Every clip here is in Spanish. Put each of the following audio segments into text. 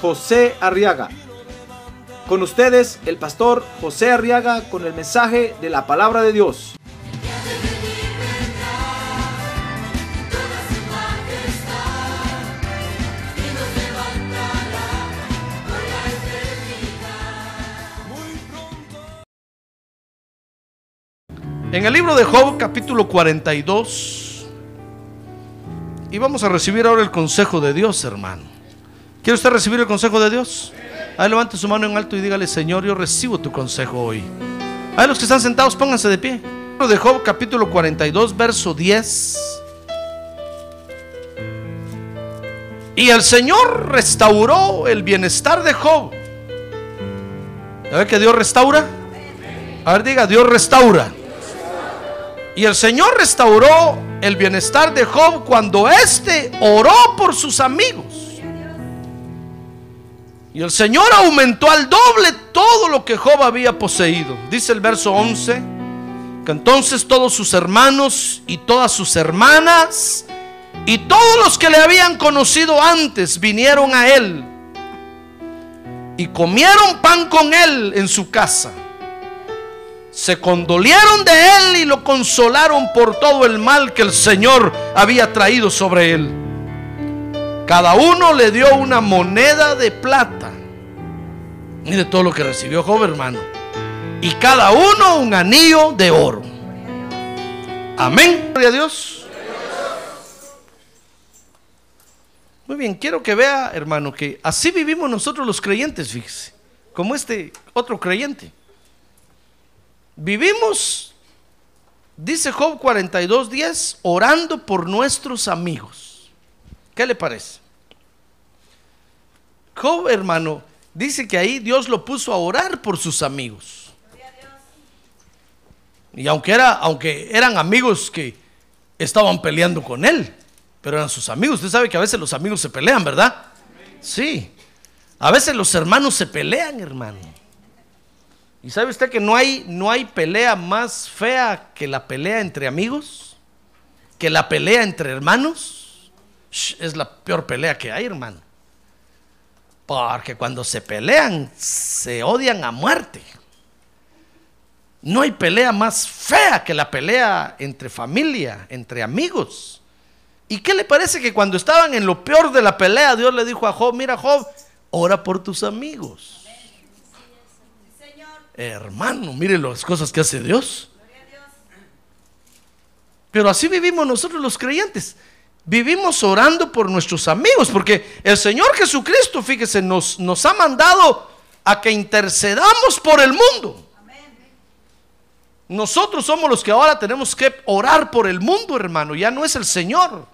José Arriaga. Con ustedes, el pastor José Arriaga con el mensaje de la palabra de Dios. En el libro de Job, capítulo 42, y vamos a recibir ahora el consejo de Dios, hermano. ¿Quiere usted recibir el consejo de Dios? Ahí levante su mano en alto y dígale, Señor, yo recibo tu consejo hoy. Ahí los que están sentados, pónganse de pie. De Job, capítulo 42, verso 10. Y el Señor restauró el bienestar de Job. ¿Ya ve que Dios restaura? A ver, diga, Dios restaura. Y el Señor restauró el bienestar de Job cuando éste oró por sus amigos. Y el Señor aumentó al doble todo lo que Job había poseído. Dice el verso 11, que entonces todos sus hermanos y todas sus hermanas y todos los que le habían conocido antes vinieron a él y comieron pan con él en su casa se condolieron de él y lo consolaron por todo el mal que el Señor había traído sobre él. Cada uno le dio una moneda de plata. Mire todo lo que recibió Job, hermano. Y cada uno un anillo de oro. Amén. Gloria a Dios. Muy bien, quiero que vea, hermano, que así vivimos nosotros los creyentes, fíjese. Como este otro creyente. Vivimos, dice Job 42:10, orando por nuestros amigos. ¿Qué le parece? Job, hermano, dice que ahí Dios lo puso a orar por sus amigos. Y aunque, era, aunque eran amigos que estaban peleando con él, pero eran sus amigos. Usted sabe que a veces los amigos se pelean, ¿verdad? Sí. A veces los hermanos se pelean, hermano. ¿Y sabe usted que no hay, no hay pelea más fea que la pelea entre amigos? ¿Que la pelea entre hermanos? Es la peor pelea que hay, hermano. Porque cuando se pelean, se odian a muerte. No hay pelea más fea que la pelea entre familia, entre amigos. ¿Y qué le parece que cuando estaban en lo peor de la pelea, Dios le dijo a Job, mira Job, ora por tus amigos? Hermano, mire las cosas que hace Dios. Pero así vivimos nosotros los creyentes. Vivimos orando por nuestros amigos, porque el Señor Jesucristo, fíjese, nos, nos ha mandado a que intercedamos por el mundo. Nosotros somos los que ahora tenemos que orar por el mundo, hermano, ya no es el Señor.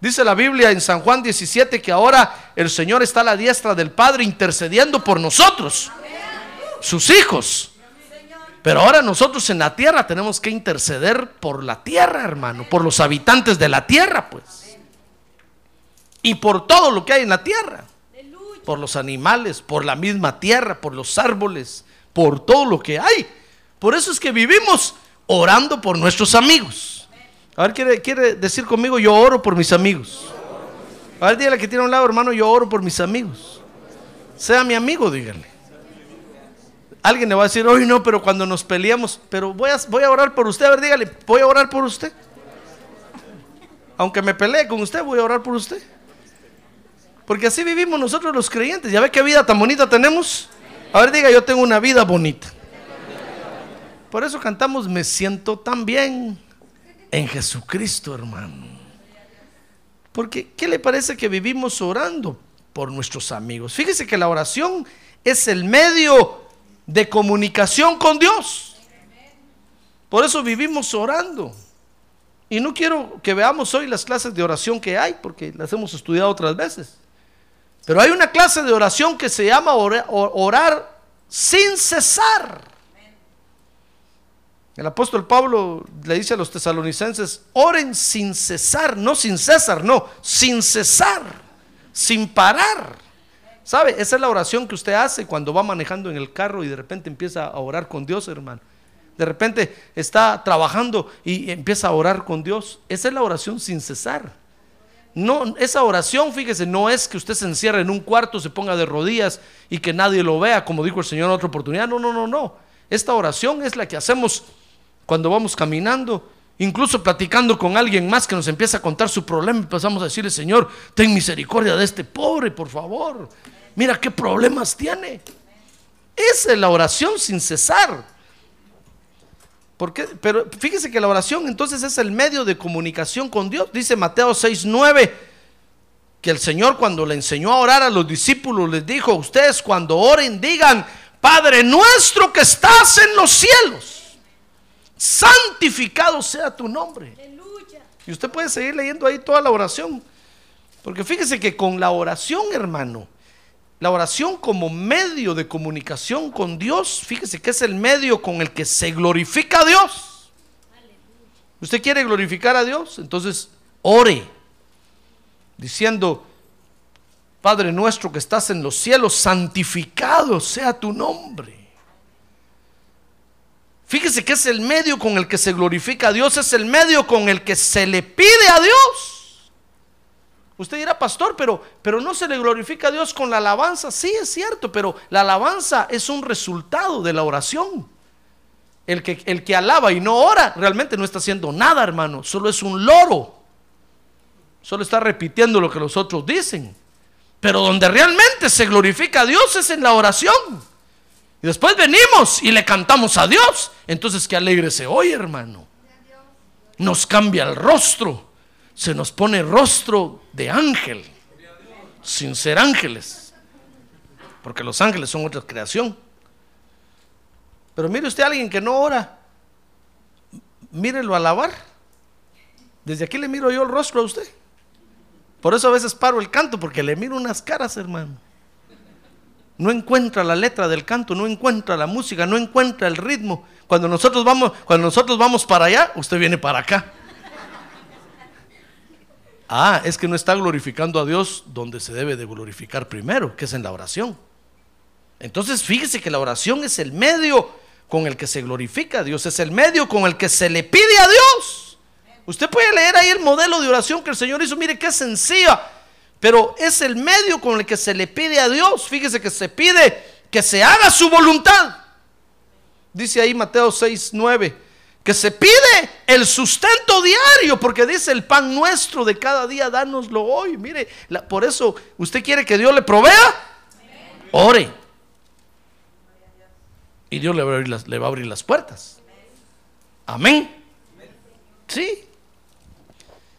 Dice la Biblia en San Juan 17 que ahora el Señor está a la diestra del Padre intercediendo por nosotros sus hijos. Pero ahora nosotros en la tierra tenemos que interceder por la tierra, hermano, por los habitantes de la tierra, pues. Y por todo lo que hay en la tierra. Por los animales, por la misma tierra, por los árboles, por todo lo que hay. Por eso es que vivimos orando por nuestros amigos. A ver, ¿quiere, quiere decir conmigo, yo oro por mis amigos? A ver, dígale que tiene a un lado, hermano, yo oro por mis amigos. Sea mi amigo, dígale. Alguien le va a decir, hoy no, pero cuando nos peleamos, pero voy a, voy a orar por usted. A ver, dígale, voy a orar por usted. Aunque me pelee con usted, voy a orar por usted. Porque así vivimos nosotros los creyentes. ¿Ya ve qué vida tan bonita tenemos? A ver, diga, yo tengo una vida bonita. Por eso cantamos, me siento tan bien en Jesucristo, hermano. Porque, ¿qué le parece que vivimos orando por nuestros amigos? Fíjese que la oración es el medio de comunicación con Dios. Por eso vivimos orando. Y no quiero que veamos hoy las clases de oración que hay, porque las hemos estudiado otras veces. Pero hay una clase de oración que se llama orar sin cesar. El apóstol Pablo le dice a los tesalonicenses, oren sin cesar, no sin César, no, sin cesar, sin parar. ¿Sabe? Esa es la oración que usted hace cuando va manejando en el carro y de repente empieza a orar con Dios, hermano. De repente está trabajando y empieza a orar con Dios. Esa es la oración sin cesar. No, esa oración, fíjese, no es que usted se encierre en un cuarto, se ponga de rodillas y que nadie lo vea, como dijo el Señor en otra oportunidad. No, no, no, no. Esta oración es la que hacemos cuando vamos caminando, incluso platicando con alguien más que nos empieza a contar su problema, empezamos a decirle, Señor, ten misericordia de este pobre, por favor. Mira qué problemas tiene. Esa es la oración sin cesar. ¿Por qué? Pero fíjese que la oración entonces es el medio de comunicación con Dios. Dice Mateo 6:9 que el Señor cuando le enseñó a orar a los discípulos les dijo, ustedes cuando oren digan, Padre nuestro que estás en los cielos, santificado sea tu nombre. Y usted puede seguir leyendo ahí toda la oración. Porque fíjese que con la oración, hermano, la oración como medio de comunicación con Dios, fíjese que es el medio con el que se glorifica a Dios. ¿Usted quiere glorificar a Dios? Entonces, ore, diciendo, Padre nuestro que estás en los cielos, santificado sea tu nombre. Fíjese que es el medio con el que se glorifica a Dios, es el medio con el que se le pide a Dios. Usted dirá, pastor, pero, pero no se le glorifica a Dios con la alabanza. Sí, es cierto, pero la alabanza es un resultado de la oración. El que, el que alaba y no ora realmente no está haciendo nada, hermano. Solo es un loro. Solo está repitiendo lo que los otros dicen. Pero donde realmente se glorifica a Dios es en la oración. Y después venimos y le cantamos a Dios. Entonces, qué alegre se oye, hermano. Nos cambia el rostro. Se nos pone rostro de ángel. Sin ser ángeles. Porque los ángeles son otra creación. Pero mire usted a alguien que no ora. Mírelo alabar. Desde aquí le miro yo el rostro a usted. Por eso a veces paro el canto, porque le miro unas caras, hermano. No encuentra la letra del canto, no encuentra la música, no encuentra el ritmo. Cuando nosotros vamos, cuando nosotros vamos para allá, usted viene para acá. Ah, es que no está glorificando a Dios donde se debe de glorificar primero, que es en la oración. Entonces, fíjese que la oración es el medio con el que se glorifica a Dios, es el medio con el que se le pide a Dios. Usted puede leer ahí el modelo de oración que el Señor hizo, mire qué sencilla, pero es el medio con el que se le pide a Dios. Fíjese que se pide que se haga su voluntad. Dice ahí Mateo 6, 9, que se pide el sustento diario, porque dice el pan nuestro de cada día, dánoslo hoy. Mire, por eso usted quiere que Dios le provea, ore. Y Dios le va a abrir las, le va a abrir las puertas. Amén. Sí.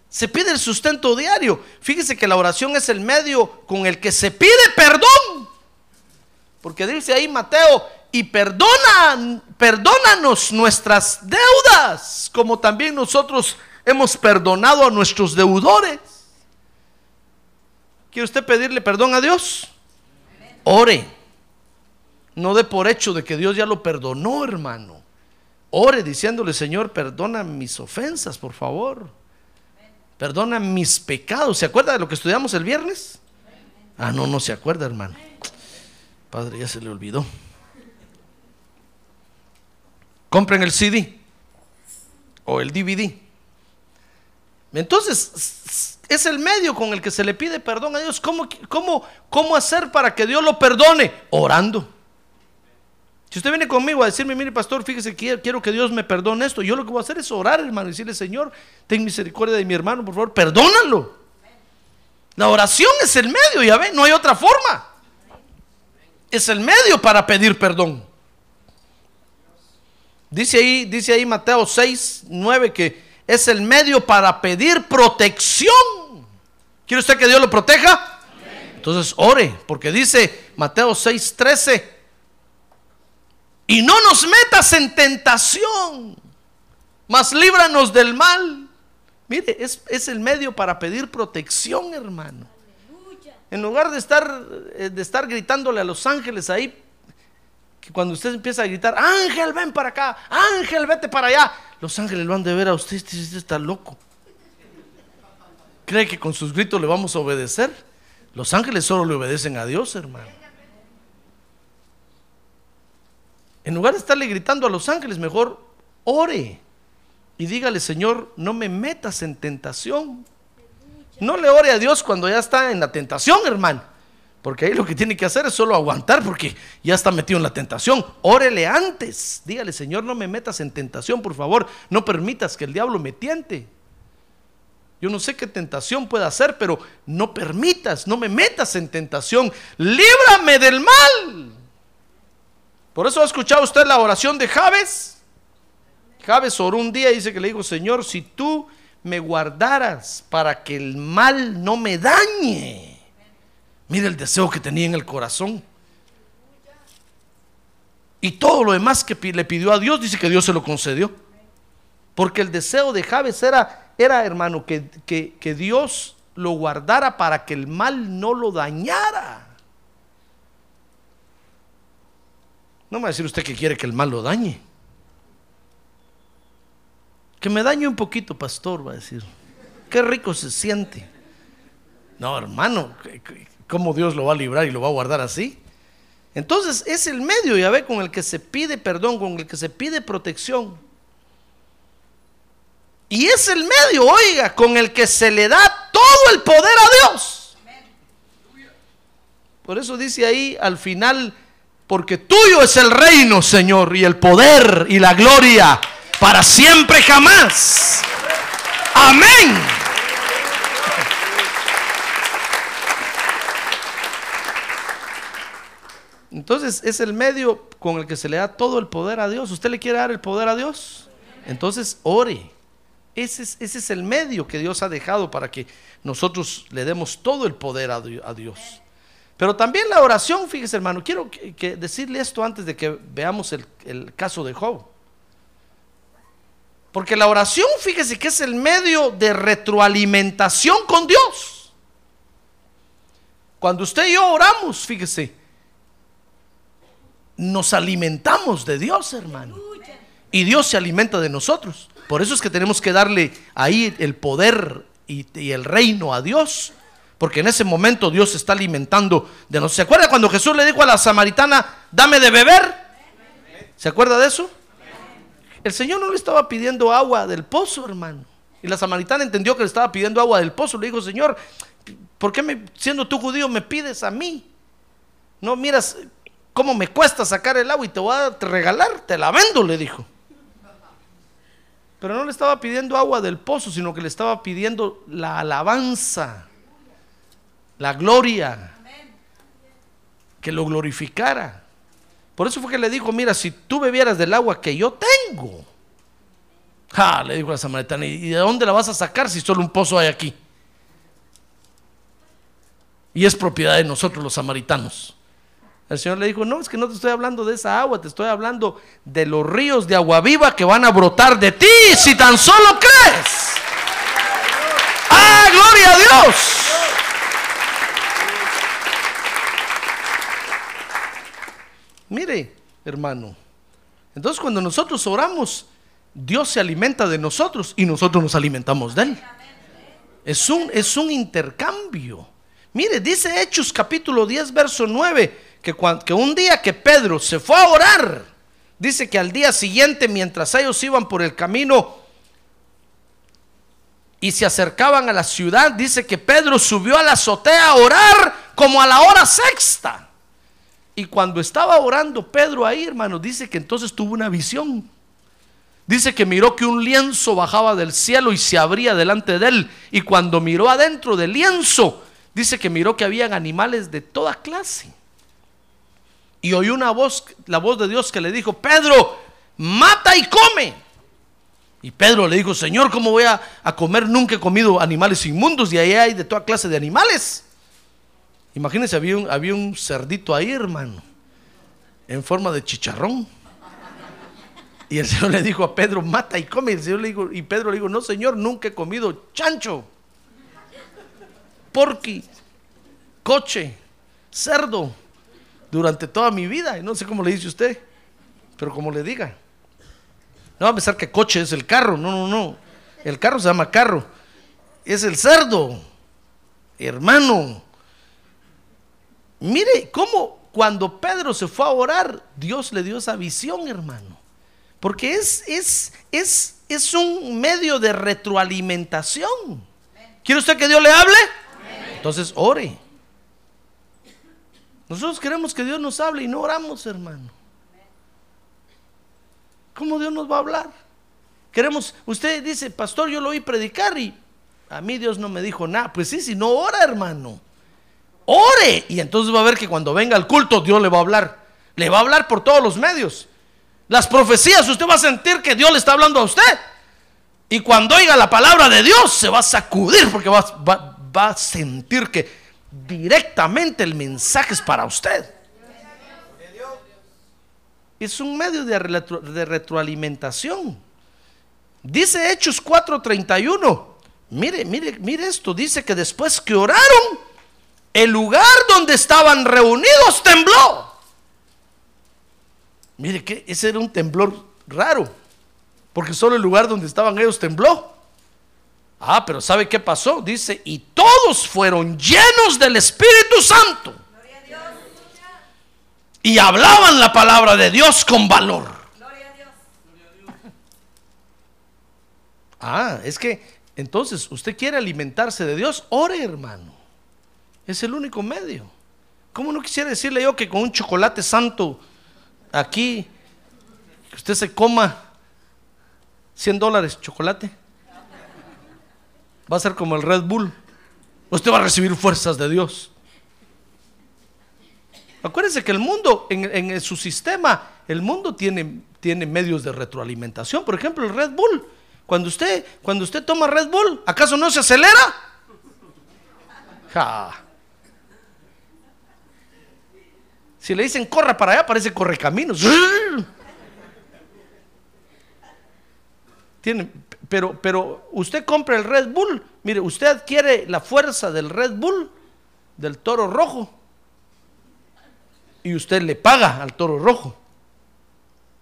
Se pide el sustento diario. Fíjese que la oración es el medio con el que se pide perdón. Porque dice ahí Mateo, y perdona, perdónanos nuestras deudas, como también nosotros hemos perdonado a nuestros deudores. ¿Quiere usted pedirle perdón a Dios? Ore. No dé por hecho de que Dios ya lo perdonó, hermano. Ore diciéndole, Señor, perdona mis ofensas, por favor. Perdona mis pecados. ¿Se acuerda de lo que estudiamos el viernes? Ah, no, no se acuerda, hermano. Padre, ya se le olvidó. Compren el CD o el DVD. Entonces, es el medio con el que se le pide perdón a Dios. ¿Cómo, cómo, cómo hacer para que Dios lo perdone? Orando. Si usted viene conmigo a decirme, mire pastor, fíjese que quiero que Dios me perdone esto, yo lo que voy a hacer es orar, hermano, y decirle, Señor, ten misericordia de mi hermano, por favor, perdónalo. La oración es el medio, ya ve, no hay otra forma. Es el medio para pedir perdón. Dice ahí, dice ahí Mateo 6, 9 que es el medio para pedir protección. ¿Quiere usted que Dios lo proteja? Entonces ore, porque dice Mateo 6, 13 y no nos metas en tentación, mas líbranos del mal. Mire, es, es el medio para pedir protección, hermano. En lugar de estar, eh, de estar gritándole a los ángeles ahí, que cuando usted empieza a gritar, ángel, ven para acá, ángel, vete para allá, los ángeles lo han de ver a usted, este, este está loco. ¿Cree que con sus gritos le vamos a obedecer? Los ángeles solo le obedecen a Dios, hermano. En lugar de estarle gritando a los ángeles, mejor ore y dígale, Señor, no me metas en tentación. No le ore a Dios cuando ya está en la tentación, hermano. Porque ahí lo que tiene que hacer es solo aguantar porque ya está metido en la tentación. Órele antes. Dígale, Señor, no me metas en tentación, por favor. No permitas que el diablo me tiente. Yo no sé qué tentación pueda hacer, pero no permitas, no me metas en tentación. Líbrame del mal. Por eso ha escuchado usted la oración de Javes. Javes oró un día y dice que le dijo, Señor, si tú me guardaras para que el mal no me dañe. Mira el deseo que tenía en el corazón. Y todo lo demás que le pidió a Dios, dice que Dios se lo concedió. Porque el deseo de Javes era, era hermano, que, que, que Dios lo guardara para que el mal no lo dañara. No me va a decir usted que quiere que el mal lo dañe. Que me dañe un poquito, pastor, va a decir. Qué rico se siente. No, hermano, ¿cómo Dios lo va a librar y lo va a guardar así? Entonces es el medio, ya ve, con el que se pide perdón, con el que se pide protección. Y es el medio, oiga, con el que se le da todo el poder a Dios. Por eso dice ahí al final, porque tuyo es el reino, Señor, y el poder y la gloria para siempre jamás. Amén. Entonces es el medio con el que se le da todo el poder a Dios. ¿Usted le quiere dar el poder a Dios? Entonces ore. Ese es, ese es el medio que Dios ha dejado para que nosotros le demos todo el poder a, Dios. Pero también la oración, fíjese hermano, quiero que, decirle esto antes de que veamos el, el caso de Job. Porque la oración, fíjese que es el medio de retroalimentación con Dios. Cuando usted y yo oramos, fíjese, nos alimentamos de Dios, hermano. Y Dios se alimenta de nosotros. Por eso es que tenemos que darle ahí el poder y, el reino a Dios. Porque en ese momento Dios se está alimentando de nosotros. ¿Se acuerda cuando Jesús le dijo a la samaritana, dame de beber? ¿Se acuerda de eso? El Señor no le estaba pidiendo agua del pozo, hermano. Y la samaritana entendió que le estaba pidiendo agua del pozo. Le dijo, Señor, ¿por qué siendo tú judío me pides a mí? No miras cómo me cuesta sacar el agua y te voy a regalar, te la vendo, le dijo. Pero no le estaba pidiendo agua del pozo, sino que le estaba pidiendo la alabanza, la gloria, que lo glorificara. Por eso fue que le dijo, mira, si tú bebieras del agua que yo tengo. Ja, le dijo la samaritana, ¿y de dónde la vas a sacar si solo un pozo hay aquí? Y es propiedad de nosotros los samaritanos. El Señor le dijo, no, es que no te estoy hablando de esa agua, te estoy hablando de los ríos de agua viva que van a brotar de ti si tan solo crees. ¡Ah, gloria a Dios! Mire, hermano, entonces cuando nosotros oramos, Dios se alimenta de nosotros y nosotros nos alimentamos de Él. Es un, es un intercambio. Mire, dice Hechos capítulo 10, verso 9, que, que un día que Pedro se fue a orar, dice que al día siguiente, mientras ellos iban por el camino y se acercaban a la ciudad, dice que Pedro subió a la azotea a orar como a la hora sexta. Y cuando estaba orando Pedro ahí, hermano, dice que entonces tuvo una visión. Dice que miró que un lienzo bajaba del cielo y se abría delante de él. Y cuando miró adentro del lienzo, dice que miró que habían animales de toda clase. Y oyó una voz, la voz de Dios que le dijo, Pedro, mata y come. Y Pedro le dijo, Señor, ¿cómo voy a, a comer? Nunca he comido animales inmundos y ahí hay de toda clase de animales. Imagínense, había un, había un cerdito ahí, hermano, en forma de chicharrón. Y el Señor le dijo a Pedro, mata y come. Y, el Señor le dijo, y Pedro le dijo, no, Señor, nunca he comido chancho, porqui, coche, cerdo, durante toda mi vida. Y no sé cómo le dice usted, pero como le diga. No va a pensar que coche es el carro, no, no, no. El carro se llama carro. Es el cerdo, hermano. Mire cómo cuando Pedro se fue a orar, Dios le dio esa visión, hermano. Porque es, es, es, es un medio de retroalimentación. ¿Quiere usted que Dios le hable? Entonces ore. Nosotros queremos que Dios nos hable y no oramos, hermano. ¿Cómo Dios nos va a hablar? Queremos, usted dice, pastor, yo lo oí predicar y a mí Dios no me dijo nada. Pues sí, si no ora, hermano. Ore. Y entonces va a ver que cuando venga el culto, Dios le va a hablar. Le va a hablar por todos los medios. Las profecías, usted va a sentir que Dios le está hablando a usted. Y cuando oiga la palabra de Dios, se va a sacudir porque va, va a sentir que directamente el mensaje es para usted. Es un medio de, retro- de retroalimentación. Dice Hechos 4:31. Mire, mire, mire esto. Dice que después que oraron, el lugar donde estaban reunidos tembló. Mire que ese era un temblor raro. Porque solo el lugar donde estaban ellos tembló. Ah, pero ¿sabe qué pasó? Dice, y todos fueron llenos del Espíritu Santo. Y hablaban la palabra de Dios con valor. Ah, es que entonces usted quiere alimentarse de Dios, ore hermano. Es el único medio. ¿Cómo no quisiera decirle yo que con un chocolate santo aquí, usted se coma 100 dólares chocolate? Va a ser como el Red Bull. Usted va a recibir fuerzas de Dios. Acuérdense que el mundo, en, en su sistema, el mundo tiene, tiene medios de retroalimentación. Por ejemplo, el Red Bull. Cuando usted, cuando usted toma Red Bull, ¿acaso no se acelera? Ja. Si le dicen corra para allá, parece corre caminos. Tiene, pero, pero usted compra el Red Bull. Mire, usted adquiere la fuerza del Red Bull, del toro rojo. Y usted le paga al toro rojo.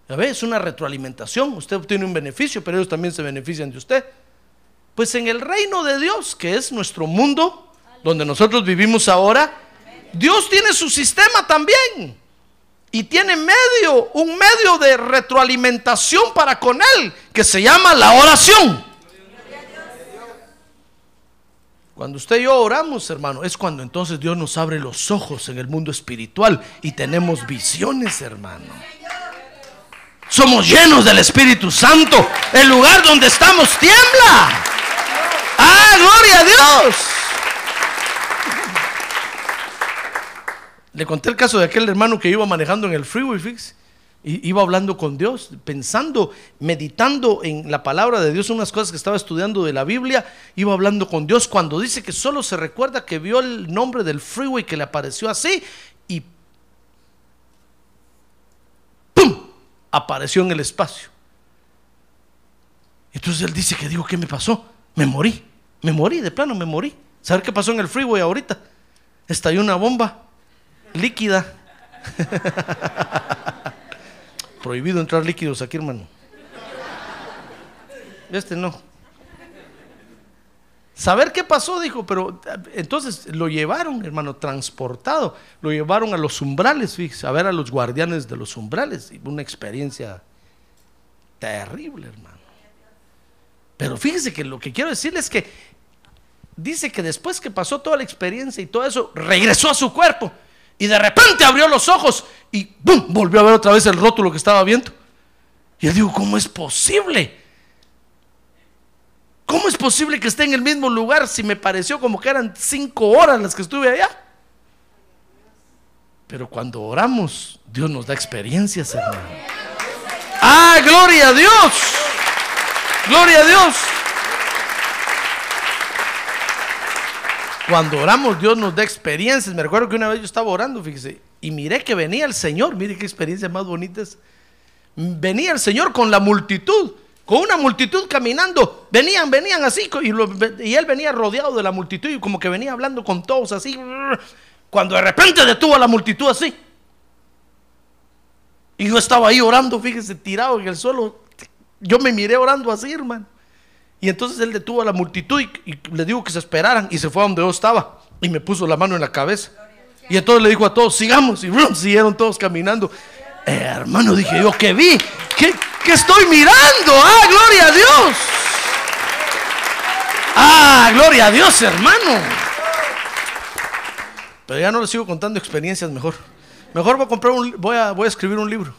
Ya ve, es una retroalimentación. Usted obtiene un beneficio, pero ellos también se benefician de usted. Pues en el reino de Dios, que es nuestro mundo, donde nosotros vivimos ahora, Dios tiene su sistema también. Y tiene medio, un medio de retroalimentación para con Él, que se llama la oración. Cuando usted y yo oramos, hermano, es cuando entonces Dios nos abre los ojos en el mundo espiritual y tenemos visiones, hermano. Somos llenos del Espíritu Santo. El lugar donde estamos tiembla. ¡Ah, gloria a Dios! Le conté el caso de aquel hermano que iba manejando en el freeway fix y iba hablando con Dios, pensando, meditando en la palabra de Dios, unas cosas que estaba estudiando de la Biblia, iba hablando con Dios cuando dice que solo se recuerda que vio el nombre del freeway que le apareció así y ¡pum! apareció en el espacio. Entonces él dice que digo, ¿qué me pasó? Me morí, me morí, de plano me morí. ¿Saber qué pasó en el freeway ahorita? Estalló una bomba líquida. Prohibido entrar líquidos aquí, hermano. Este no. Saber qué pasó, dijo, pero entonces lo llevaron, hermano, transportado. Lo llevaron a los umbrales, fíjese, a ver a los guardianes de los umbrales. Una experiencia terrible, hermano. Pero fíjese que lo que quiero decirle es que dice que después que pasó toda la experiencia y todo eso, regresó a su cuerpo. Y de repente abrió los ojos y volvió a ver otra vez el rótulo que estaba viendo. Y yo digo, ¿cómo es posible? ¿Cómo es posible que esté en el mismo lugar si me pareció como que eran cinco horas las que estuve allá? Pero cuando oramos, Dios nos da experiencias, hermano. ¡Ah, gloria a Dios! ¡Gloria a Dios! Cuando oramos, Dios nos da experiencias. Me recuerdo que una vez yo estaba orando, fíjese, y miré que venía el Señor. Mire qué experiencias más bonitas. Venía el Señor con la multitud, con una multitud caminando. Venían, venían así, y, y él venía rodeado de la multitud, y como que venía hablando con todos así. Cuando de repente detuvo a la multitud así. Y yo estaba ahí orando, fíjese, tirado en el suelo. Yo me miré orando así, hermano. Y entonces él detuvo a la multitud y, y le dijo que se esperaran y se fue a donde yo estaba y me puso la mano en la cabeza. Y entonces le dijo a todos, sigamos. Y siguieron todos caminando. Hermano, dije yo, ¿qué vi? ¿Qué, qué estoy mirando? Ah, gloria a Dios. Ah, gloria a Dios, hermano. Pero ya no les sigo contando experiencias mejor. Mejor voy a comprar un, voy a, voy a escribir un libro.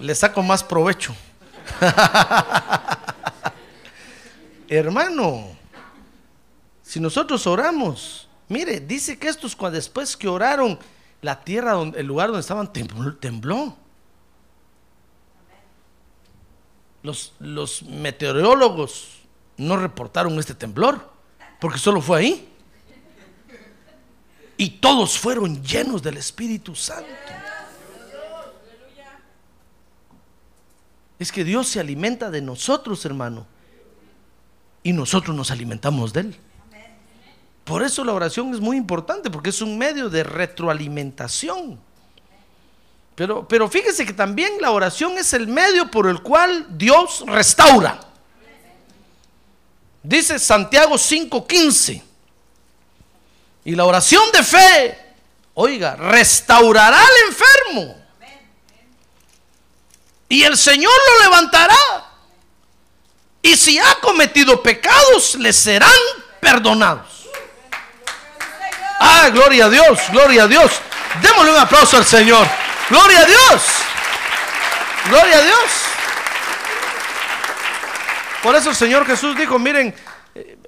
Le saco más provecho. Hermano, si nosotros oramos, mire, dice que estos cuando después que oraron, la tierra, el lugar donde estaban tembló. los meteorólogos no reportaron este temblor, porque solo fue ahí. Y todos fueron llenos del Espíritu Santo. Es que Dios se alimenta de nosotros, hermano. Y nosotros nos alimentamos de Él. Por eso la oración es muy importante, porque es un medio de retroalimentación. Pero, pero fíjese que también la oración es el medio por el cual Dios restaura. Dice Santiago 5:15. Y la oración de fe, oiga, restaurará al enfermo. Y el Señor lo levantará. Y si ha cometido pecados, le serán perdonados. Ah, gloria a Dios, gloria a Dios. Démosle un aplauso al Señor. Gloria a Dios. Gloria a Dios. Por eso el Señor Jesús dijo, miren, eh,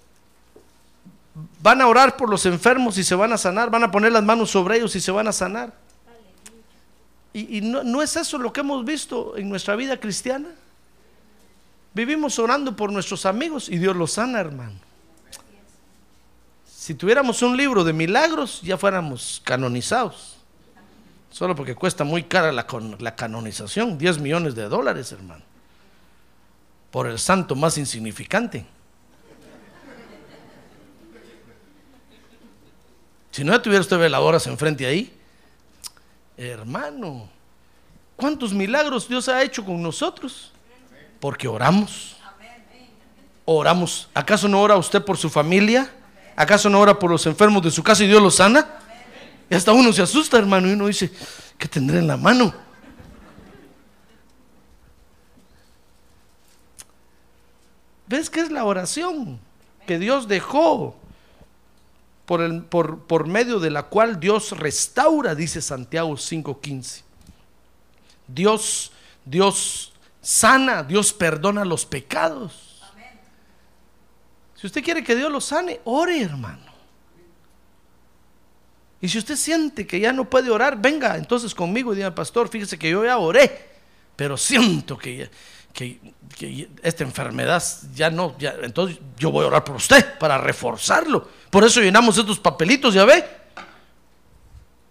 van a orar por los enfermos y se van a sanar, van a poner las manos sobre ellos y se van a sanar. Y, no es eso lo que hemos visto en nuestra vida cristiana. Vivimos orando por nuestros amigos y Dios los sana, hermano. Si tuviéramos un libro de milagros, ya fuéramos canonizados. Solo porque cuesta muy cara la, la canonización, 10 millones de dólares, hermano. Por el santo más insignificante. Si no ya tuviera usted veladoras enfrente ahí, hermano, ¿cuántos milagros Dios ha hecho con nosotros? Porque oramos. Oramos. ¿Acaso no ora usted por su familia? ¿Acaso no ora por los enfermos de su casa y Dios los sana? Y hasta uno se asusta, hermano, y uno dice, ¿qué tendré en la mano? ¿Ves qué es la oración que Dios dejó por, el, por, por medio de la cual Dios restaura, dice Santiago 5:15? Dios, Dios sana, Dios perdona los pecados. Si usted quiere que Dios lo sane, ore, hermano. Y si usted siente que ya no puede orar, venga entonces conmigo y diga, pastor, fíjese que yo ya oré, pero siento que, que, que esta enfermedad ya no, ya, entonces yo voy a orar por usted para reforzarlo. Por eso llenamos estos papelitos, ya ve.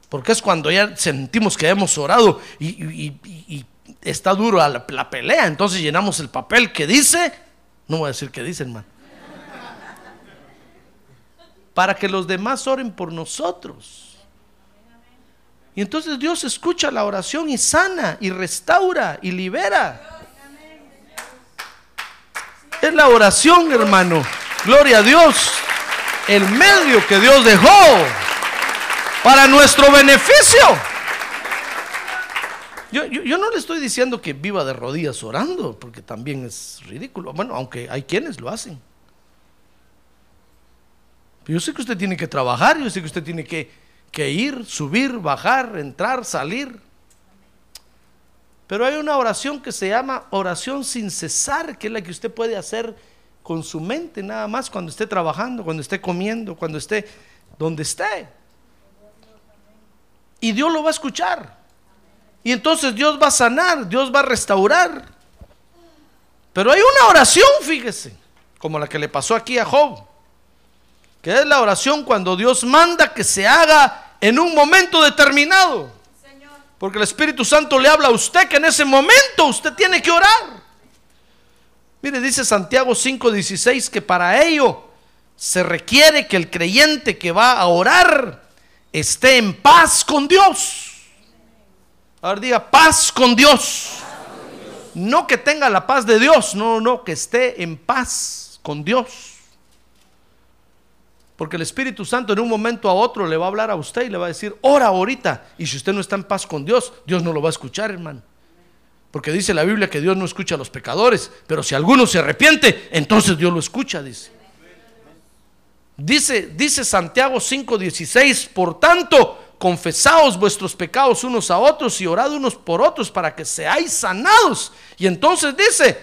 Porque es cuando ya sentimos que hemos orado y, y- y- y está duro la, la pelea, entonces llenamos el papel que dice, no voy a decir que dice, hermano para que los demás oren por nosotros. Y entonces Dios escucha la oración y sana y restaura y libera. Es la oración, hermano. Gloria a Dios. El medio que Dios dejó para nuestro beneficio. Yo, yo- no le estoy diciendo que viva de rodillas orando, porque también es ridículo. Bueno, aunque hay quienes lo hacen. Yo sé que usted tiene que trabajar, yo sé que usted tiene que, que ir, subir, bajar, entrar, salir. Pero hay una oración que se llama oración sin cesar, que es la que usted puede hacer con su mente nada más cuando esté trabajando, cuando esté comiendo, cuando esté donde esté. Y Dios lo va a escuchar. Y entonces Dios va a sanar, Dios va a restaurar. Pero hay una oración, fíjese, como la que le pasó aquí a Job que es la oración cuando Dios manda que se haga en un momento determinado. Porque el Espíritu Santo le habla a usted que en ese momento usted tiene que orar. Mire, dice Santiago 5:16 que para ello se requiere que el creyente que va a orar esté en paz con Dios. Ahora diga, paz con Dios. No que tenga la paz de Dios, no, no, que esté en paz con Dios. Porque el Espíritu Santo en un momento a otro le va a hablar a usted y le va a decir, ora ahorita. Y si usted no está en paz con Dios, Dios no lo va a escuchar, hermano. Porque dice la Biblia que Dios no escucha a los pecadores, pero si alguno se arrepiente, entonces Dios lo escucha, dice. Dice, dice Santiago 5:16, por tanto, confesaos vuestros pecados unos a otros y orad unos por otros para que seáis sanados. Y entonces dice,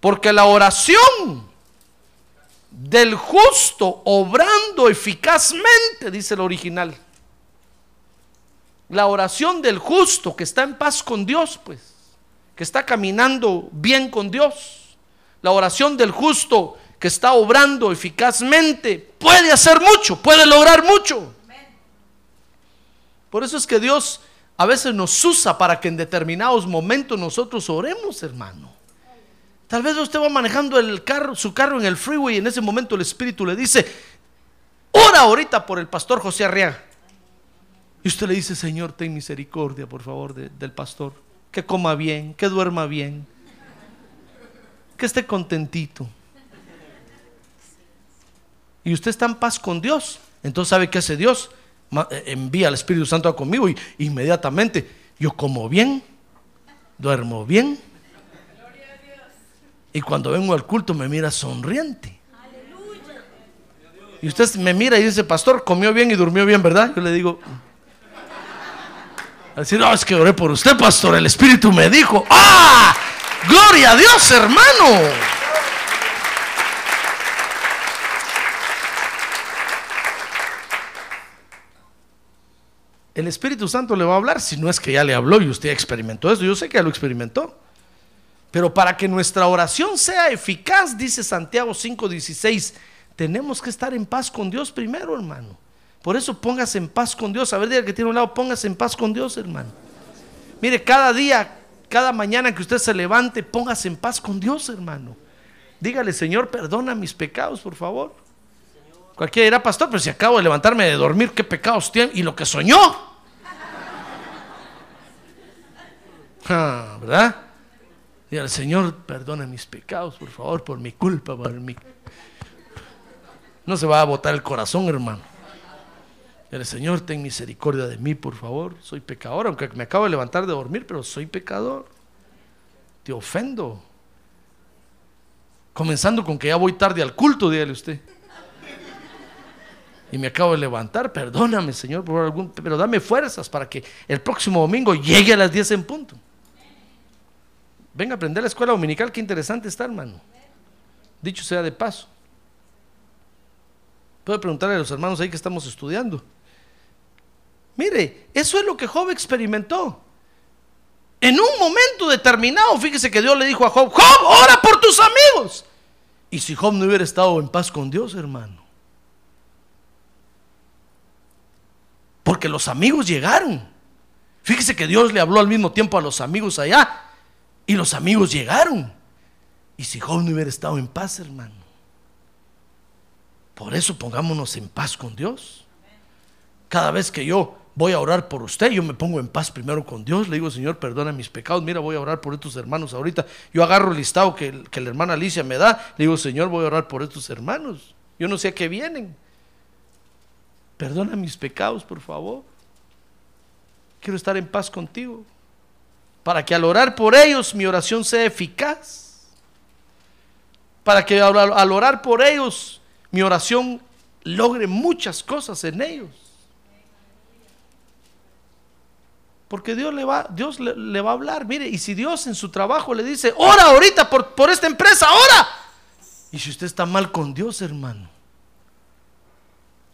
porque la oración del justo obrando eficazmente, dice el original. La oración del justo que está en paz con Dios, pues, que está caminando bien con Dios. La oración del justo que está obrando eficazmente puede hacer mucho, puede lograr mucho. Por eso es que Dios a veces nos usa para que en determinados momentos nosotros oremos, hermano. Tal vez usted va manejando el carro, su carro en el freeway y en ese momento el Espíritu le dice, ora ahorita por el pastor José Arriaga. Y usted le dice, Señor, ten misericordia, por favor, del pastor. Que coma bien, que duerma bien, que esté contentito. Y usted está en paz con Dios. Entonces, ¿sabe qué hace Dios? Eh, envía al Espíritu Santo conmigo y inmediatamente yo como bien, duermo bien y cuando vengo al culto me mira sonriente. Y usted me mira y dice, pastor, comió bien y durmió bien, ¿verdad? Yo le digo, decir, no, es que oré por usted, pastor, el Espíritu me dijo, ¡ah! ¡Gloria a Dios, hermano! El Espíritu Santo le va a hablar, si no es que ya le habló y usted experimentó eso, yo sé que ya lo experimentó. Pero para que nuestra oración sea eficaz, dice Santiago 5:16, tenemos que estar en paz con Dios primero, hermano. Por eso póngase en paz con Dios. A ver, diga que tiene un lado, póngase en paz con Dios, hermano. Mire, cada día, cada mañana que usted se levante, póngase en paz con Dios, hermano. Dígale, Señor, perdona mis pecados, por favor. Cualquiera dirá, pastor, pero si acabo de levantarme de dormir, ¿qué pecados tiene? Y lo que soñó. Ah, ¿Verdad? Y al Señor, perdona mis pecados, por favor, por mi culpa, por mi... No se va a botar el corazón, hermano. El Señor, ten misericordia de mí, por favor. Soy pecador, aunque me acabo de levantar de dormir, pero soy pecador. Te ofendo. Comenzando con que ya voy tarde al culto, dígale usted. Y me acabo de levantar, perdóname, Señor, pero dame fuerzas para que el próximo domingo llegue a las 10 en punto. Venga a aprender la escuela dominical, qué interesante está, hermano. Dicho sea de paso. Puedo preguntarle a los hermanos ahí que estamos estudiando. Mire, eso es lo que Job experimentó. En un momento determinado, fíjese que Dios le dijo a Job, Job, ora por tus amigos. Y si Job no hubiera estado en paz con Dios, hermano. Porque los amigos llegaron. Fíjese que Dios le habló al mismo tiempo a los amigos allá y los amigos llegaron. Y si Job no hubiera estado en paz, hermano. Por eso pongámonos en paz con Dios. Cada vez que yo voy a orar por usted, yo me pongo en paz primero con Dios. Le digo, Señor, perdona mis pecados. Mira, voy a orar por estos hermanos ahorita. Yo agarro el listado que, que la hermana Alicia me da. Le digo, Señor, voy a orar por estos hermanos. Yo no sé a qué vienen. Perdona mis pecados, por favor. Quiero estar en paz contigo para que al orar por ellos mi oración sea eficaz, para que al orar por ellos mi oración logre muchas cosas en ellos. Porque Dios le va, Dios le, va a hablar. Mire, y si Dios en su trabajo le dice, ora ahorita por, por esta empresa, ora. Y si usted está mal con Dios, hermano,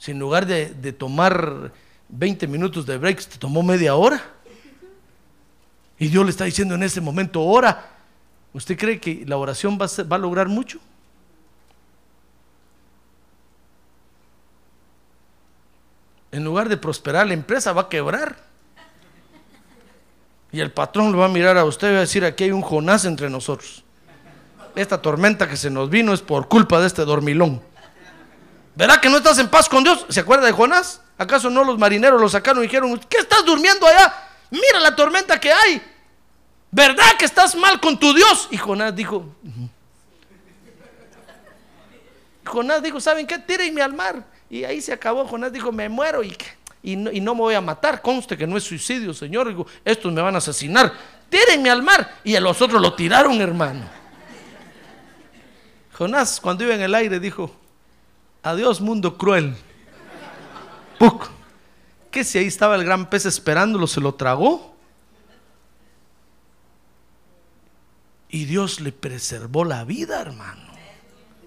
si en lugar de, tomar 20 minutos de break, te tomó media hora. Y Dios le está diciendo en ese momento, ora. ¿Usted cree que la oración va a, va a lograr mucho? En lugar de prosperar la empresa, va a quebrar. Y el patrón lo va a mirar a usted y va a decir, aquí hay un Jonás entre nosotros. Esta tormenta que se nos vino es por culpa de este dormilón. ¿Verá que no estás en paz con Dios? ¿Se acuerda de Jonás? ¿Acaso no los marineros lo sacaron y dijeron, ¿qué estás durmiendo allá? Mira la tormenta que hay. ¿Verdad que estás mal con tu Dios? Y Jonás dijo, Jonás dijo, ¿saben qué? Tírenme al mar. Y ahí se acabó. Jonás dijo, me muero y, y, no, y no me voy a matar. Conste que no es suicidio, Señor. Digo, estos me van a asesinar. Tírenme al mar. Y a los otros lo tiraron, hermano. Jonás, cuando iba en el aire, dijo, adiós mundo cruel. Puc. ¿Qué si ahí estaba el gran pez esperándolo, se lo tragó? Y Dios le preservó la vida, hermano.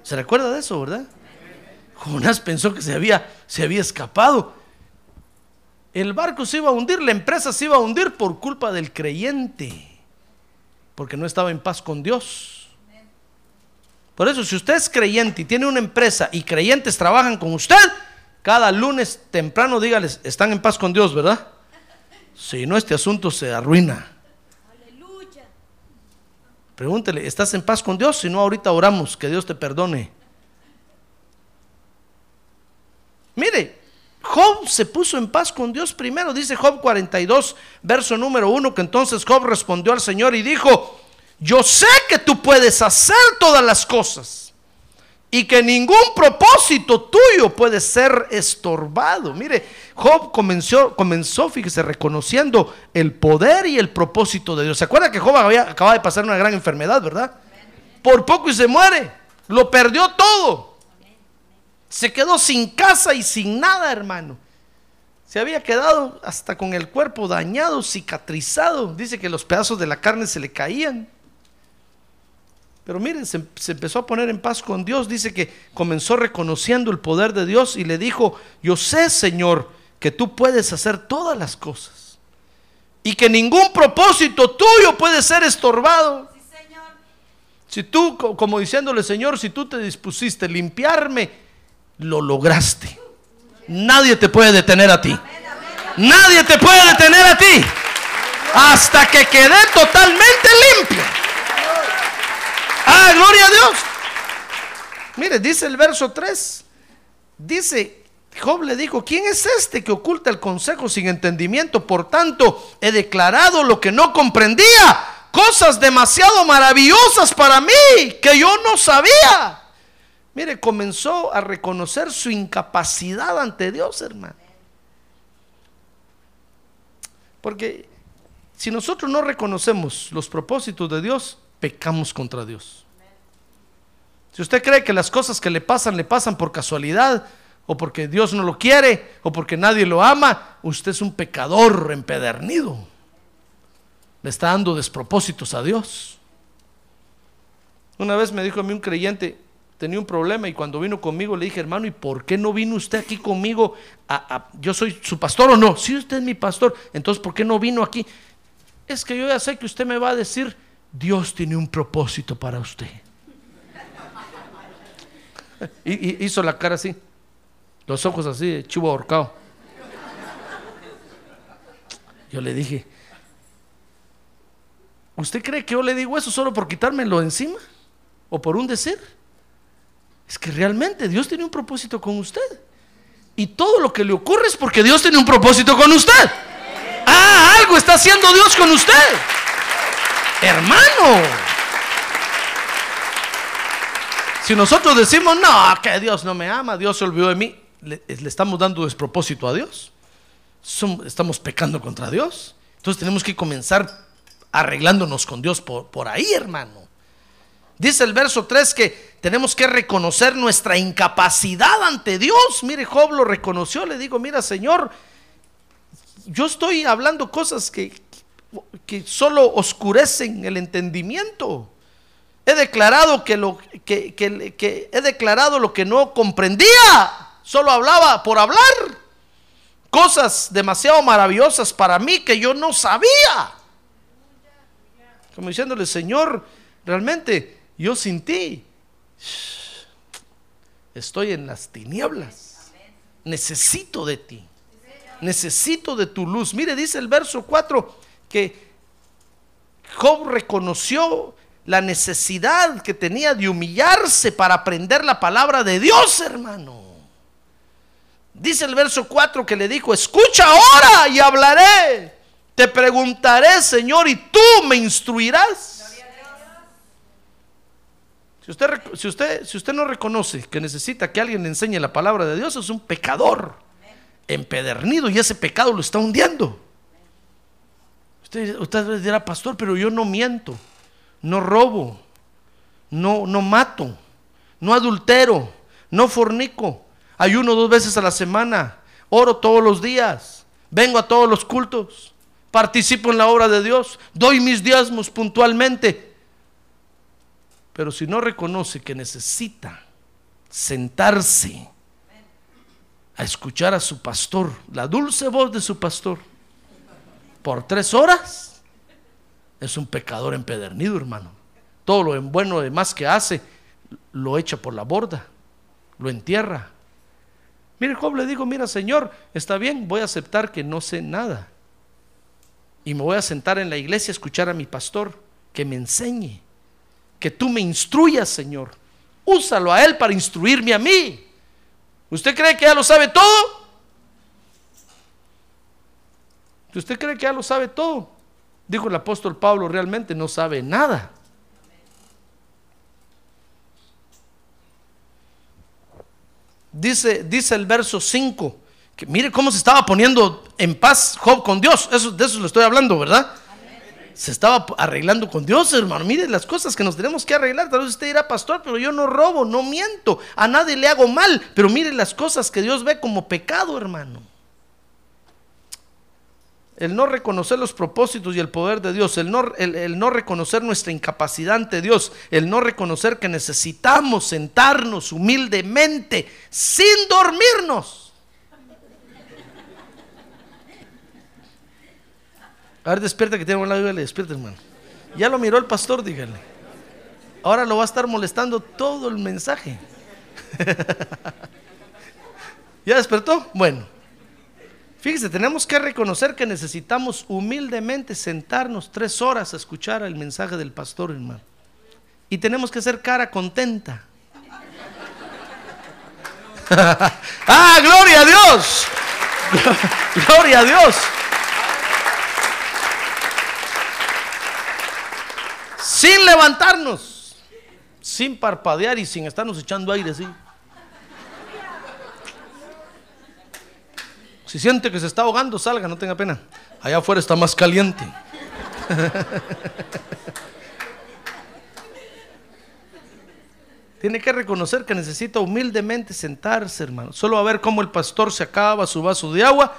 ¿Se recuerda de eso, verdad? Jonás pensó que se había, se había escapado. El barco se iba a hundir, la empresa se iba a hundir por culpa del creyente, porque no estaba en paz con Dios. Por eso, si usted es creyente y tiene una empresa y creyentes trabajan con usted, cada lunes temprano dígales, están en paz con Dios, ¿verdad? Si no, este asunto se arruina. Pregúntele, ¿estás en paz con Dios? Si no, ahorita oramos, que Dios te perdone. Mire, Job se puso en paz con Dios primero, dice Job 42, verso número 1, que entonces Job respondió al Señor y dijo, yo sé que tú puedes hacer todas las cosas y que ningún propósito tuyo puede ser estorbado. Mire, Job comenzó, comenzó, fíjese, reconociendo el poder y el propósito de Dios. ¿Se acuerda que Job había, acaba de pasar una gran enfermedad, verdad? Por poco y se muere. Lo perdió todo. Se quedó sin casa y sin nada, hermano. Se había quedado hasta con el cuerpo dañado, cicatrizado. Dice que los pedazos de la carne se le caían. Pero miren, se, empezó a poner en paz con Dios. Dice que comenzó reconociendo el poder de Dios y le dijo, yo sé, Señor, que tú puedes hacer todas las cosas. Y que ningún propósito tuyo puede ser estorbado. Si tú, como diciéndole, Señor, si tú te dispusiste a limpiarme, lo lograste. Nadie te puede detener a ti. Nadie te puede detener a ti. Hasta que quede totalmente limpio. Ah, gloria a Dios. Mire, dice el verso 3. Dice, Job le dijo, ¿quién es este que oculta el consejo sin entendimiento? Por tanto, he declarado lo que no comprendía. Cosas demasiado maravillosas para mí que yo no sabía. Mire, comenzó a reconocer su incapacidad ante Dios, hermano. Porque si nosotros no reconocemos los propósitos de Dios, pecamos contra Dios. Si usted cree que las cosas que le pasan le pasan por casualidad, o porque Dios no lo quiere, o porque nadie lo ama, usted es un pecador empedernido. Le está dando despropósitos a Dios. Una vez me dijo a mí un creyente, tenía un problema y cuando vino conmigo le dije, hermano, ¿y por qué no vino usted aquí conmigo? yo soy su pastor o no. Si usted es mi pastor, entonces ¿por qué no vino aquí? Es que yo ya sé que usted me va a decir, Dios tiene un propósito para usted. Y, hizo la cara así, los ojos así, chivo ahorcado. Yo le dije, ¿usted cree que yo le digo eso solo por quitármelo encima? ¿O por un decir? Es que realmente Dios tiene un propósito con usted. Y todo lo que le ocurre es porque Dios tiene un propósito con usted. Ah, algo está haciendo Dios con usted. Hermano. Si nosotros decimos, no, que Dios no me ama, Dios se olvidó de mí, le, estamos dando despropósito a Dios. estamos pecando contra Dios. Entonces tenemos que comenzar arreglándonos con Dios por, ahí, hermano. Dice el verso 3 que tenemos que reconocer nuestra incapacidad ante Dios. Mire, Job lo reconoció, le digo, mira, Señor, yo estoy hablando cosas que, que solo oscurecen el entendimiento. He declarado que lo que, que, he declarado lo que no comprendía. Solo hablaba por hablar. Cosas demasiado maravillosas para mí que yo no sabía. Como diciéndole, Señor, realmente yo sin ti estoy en las tinieblas. Necesito de ti. Necesito de tu luz. Mire, dice el verso 4 que Job reconoció la necesidad que tenía de humillarse para aprender la palabra de Dios, hermano. Dice el verso 4 que le dijo, escucha ahora y hablaré. Te preguntaré, Señor, y tú me instruirás. Si usted, si, usted, si usted no reconoce que necesita que alguien le enseñe la palabra de Dios, es un pecador empedernido y ese pecado lo está hundiendo. Usted, usted dirá, pastor, pero yo no miento, no robo, no, no mato, no adultero, no fornico, ayuno dos veces a la semana, oro todos los días, vengo a todos los cultos, participo en la obra de Dios, doy mis diezmos puntualmente. Pero si no reconoce que necesita sentarse a escuchar a su pastor, la dulce voz de su pastor, por tres horas, es un pecador empedernido, hermano. Todo lo en bueno demás que hace, lo echa por la borda, lo entierra. Mire, Job le dijo, mira, Señor, está bien, voy a aceptar que no sé nada. Y me voy a sentar en la iglesia a escuchar a mi pastor, que me enseñe, que tú me instruyas, Señor. Úsalo a él para instruirme a mí. ¿Usted cree que ya lo sabe todo? Usted cree que ya lo sabe todo, dijo el apóstol Pablo, realmente no sabe nada. Dice, dice el verso 5, que mire cómo se estaba poniendo en paz Job con Dios. Eso, de eso le estoy hablando, ¿verdad? Se estaba arreglando con Dios, hermano. Mire las cosas que nos tenemos que arreglar. Tal vez usted dirá, pastor, pero yo no robo, no miento, a nadie le hago mal. Pero mire las cosas que Dios ve como pecado, hermano. El no reconocer los propósitos y el poder de Dios, el no, reconocer nuestra incapacidad ante Dios, el no reconocer que necesitamos sentarnos humildemente sin dormirnos. A ver, despierta que tiene un lado, dígale, despierta, hermano. Ya lo miró el pastor, dígale. Ahora lo va a estar molestando todo el mensaje. ¿Ya despertó? Bueno. Fíjese, tenemos que reconocer que necesitamos humildemente sentarnos tres horas a escuchar el mensaje del pastor, hermano. Y tenemos que hacer cara contenta. ¡Ah, gloria a Dios! ¡Gloria a Dios! Sin levantarnos, sin parpadear y sin estarnos echando aire así. Si siente que se está ahogando, salga, no tenga pena. Allá afuera está más caliente. Tiene que reconocer que necesita humildemente sentarse, hermano. Solo a ver cómo el pastor se acaba su vaso de agua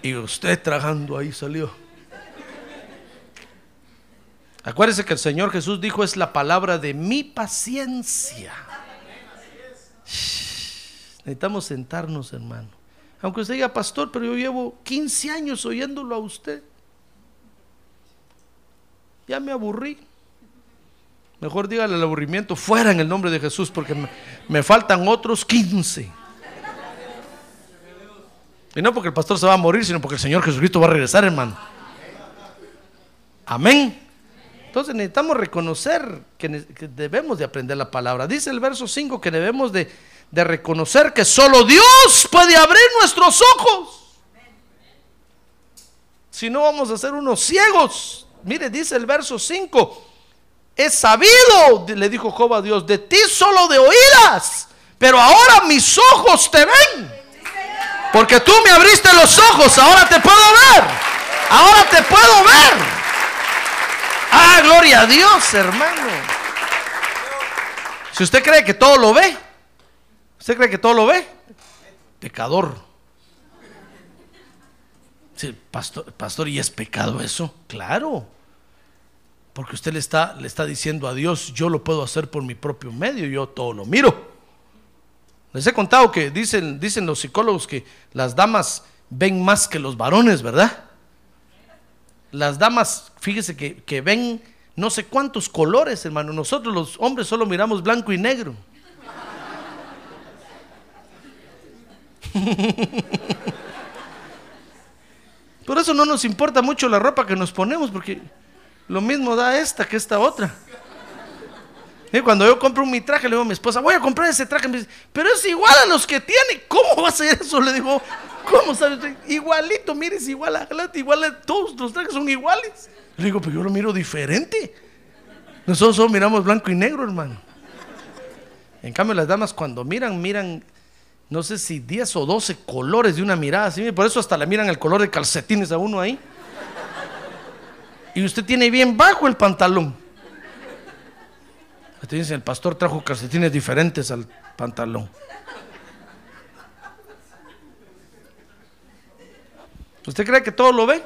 y usted tragando ahí salió. Acuérdese que el Señor Jesús dijo es la palabra de mi paciencia. Necesitamos sentarnos, hermano. Aunque usted diga, pastor, pero yo llevo 15 años oyéndolo a usted. Ya me aburrí. Mejor dígale el aburrimiento fuera en el nombre de Jesús, porque me, me faltan otros 15. Y no porque el pastor se va a morir, sino porque el Señor Jesucristo va a regresar, hermano. Amén. Entonces necesitamos reconocer que, que debemos de aprender la palabra. Dice el verso 5 que debemos de, de reconocer que solo Dios puede abrir nuestros ojos. Si no vamos a ser unos ciegos. Mire, dice el verso 5. He sabido, le dijo Job a Dios, de ti solo de oídas, pero ahora mis ojos te ven. Porque tú me abriste los ojos, ahora te puedo ver. Ahora te puedo ver. Ah, gloria a Dios, hermano. Si usted cree que todo lo ve, ¿usted cree que todo lo ve? Pecador. Sí, pastor, pastor, ¿y es pecado eso? Claro. Porque usted le está, le está diciendo a Dios, yo lo puedo hacer por mi propio medio, yo todo lo miro. Les he contado que dicen, dicen los psicólogos que las damas ven más que los varones, ¿verdad? Las damas, fíjese que, que ven no sé cuántos colores, hermano. Nosotros los hombres solo miramos blanco y negro. Por eso no nos importa mucho la ropa que nos ponemos, porque lo mismo da esta que esta otra. Y cuando yo compro mi traje, le digo a mi esposa, voy a comprar ese traje. Pero es igual a los que tiene. ¿Cómo va a ser eso? Le digo, ¿cómo sabe usted? Igualito, mire, es igual a igual a todos los trajes son iguales. Le digo, pero yo lo miro diferente. Nosotros solo miramos blanco y negro, hermano. En cambio, las damas cuando miran, miran, no sé si 10 o 12 colores de una mirada. ¿sí? Por eso hasta le miran el color de calcetines a uno ahí. Y usted tiene bien bajo el pantalón. El pastor trajo calcetines diferentes al pantalón. ¿Usted cree que todo lo ve?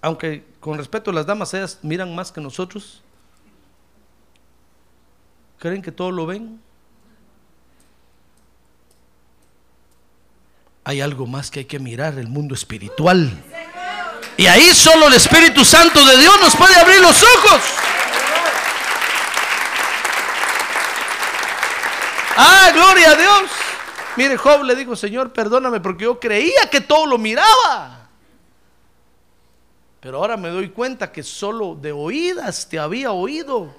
Aunque con respeto a las damas, ellas miran más que nosotros. ¿Creen que todo lo ven? Hay algo más que hay que mirar, el mundo espiritual. Y ahí solo el Espíritu Santo de Dios nos puede abrir los ojos. Ah, gloria a Dios. Mire, Job le dijo, Señor, perdóname porque yo creía que todo lo miraba. Pero ahora me doy cuenta que solo de oídas te había oído.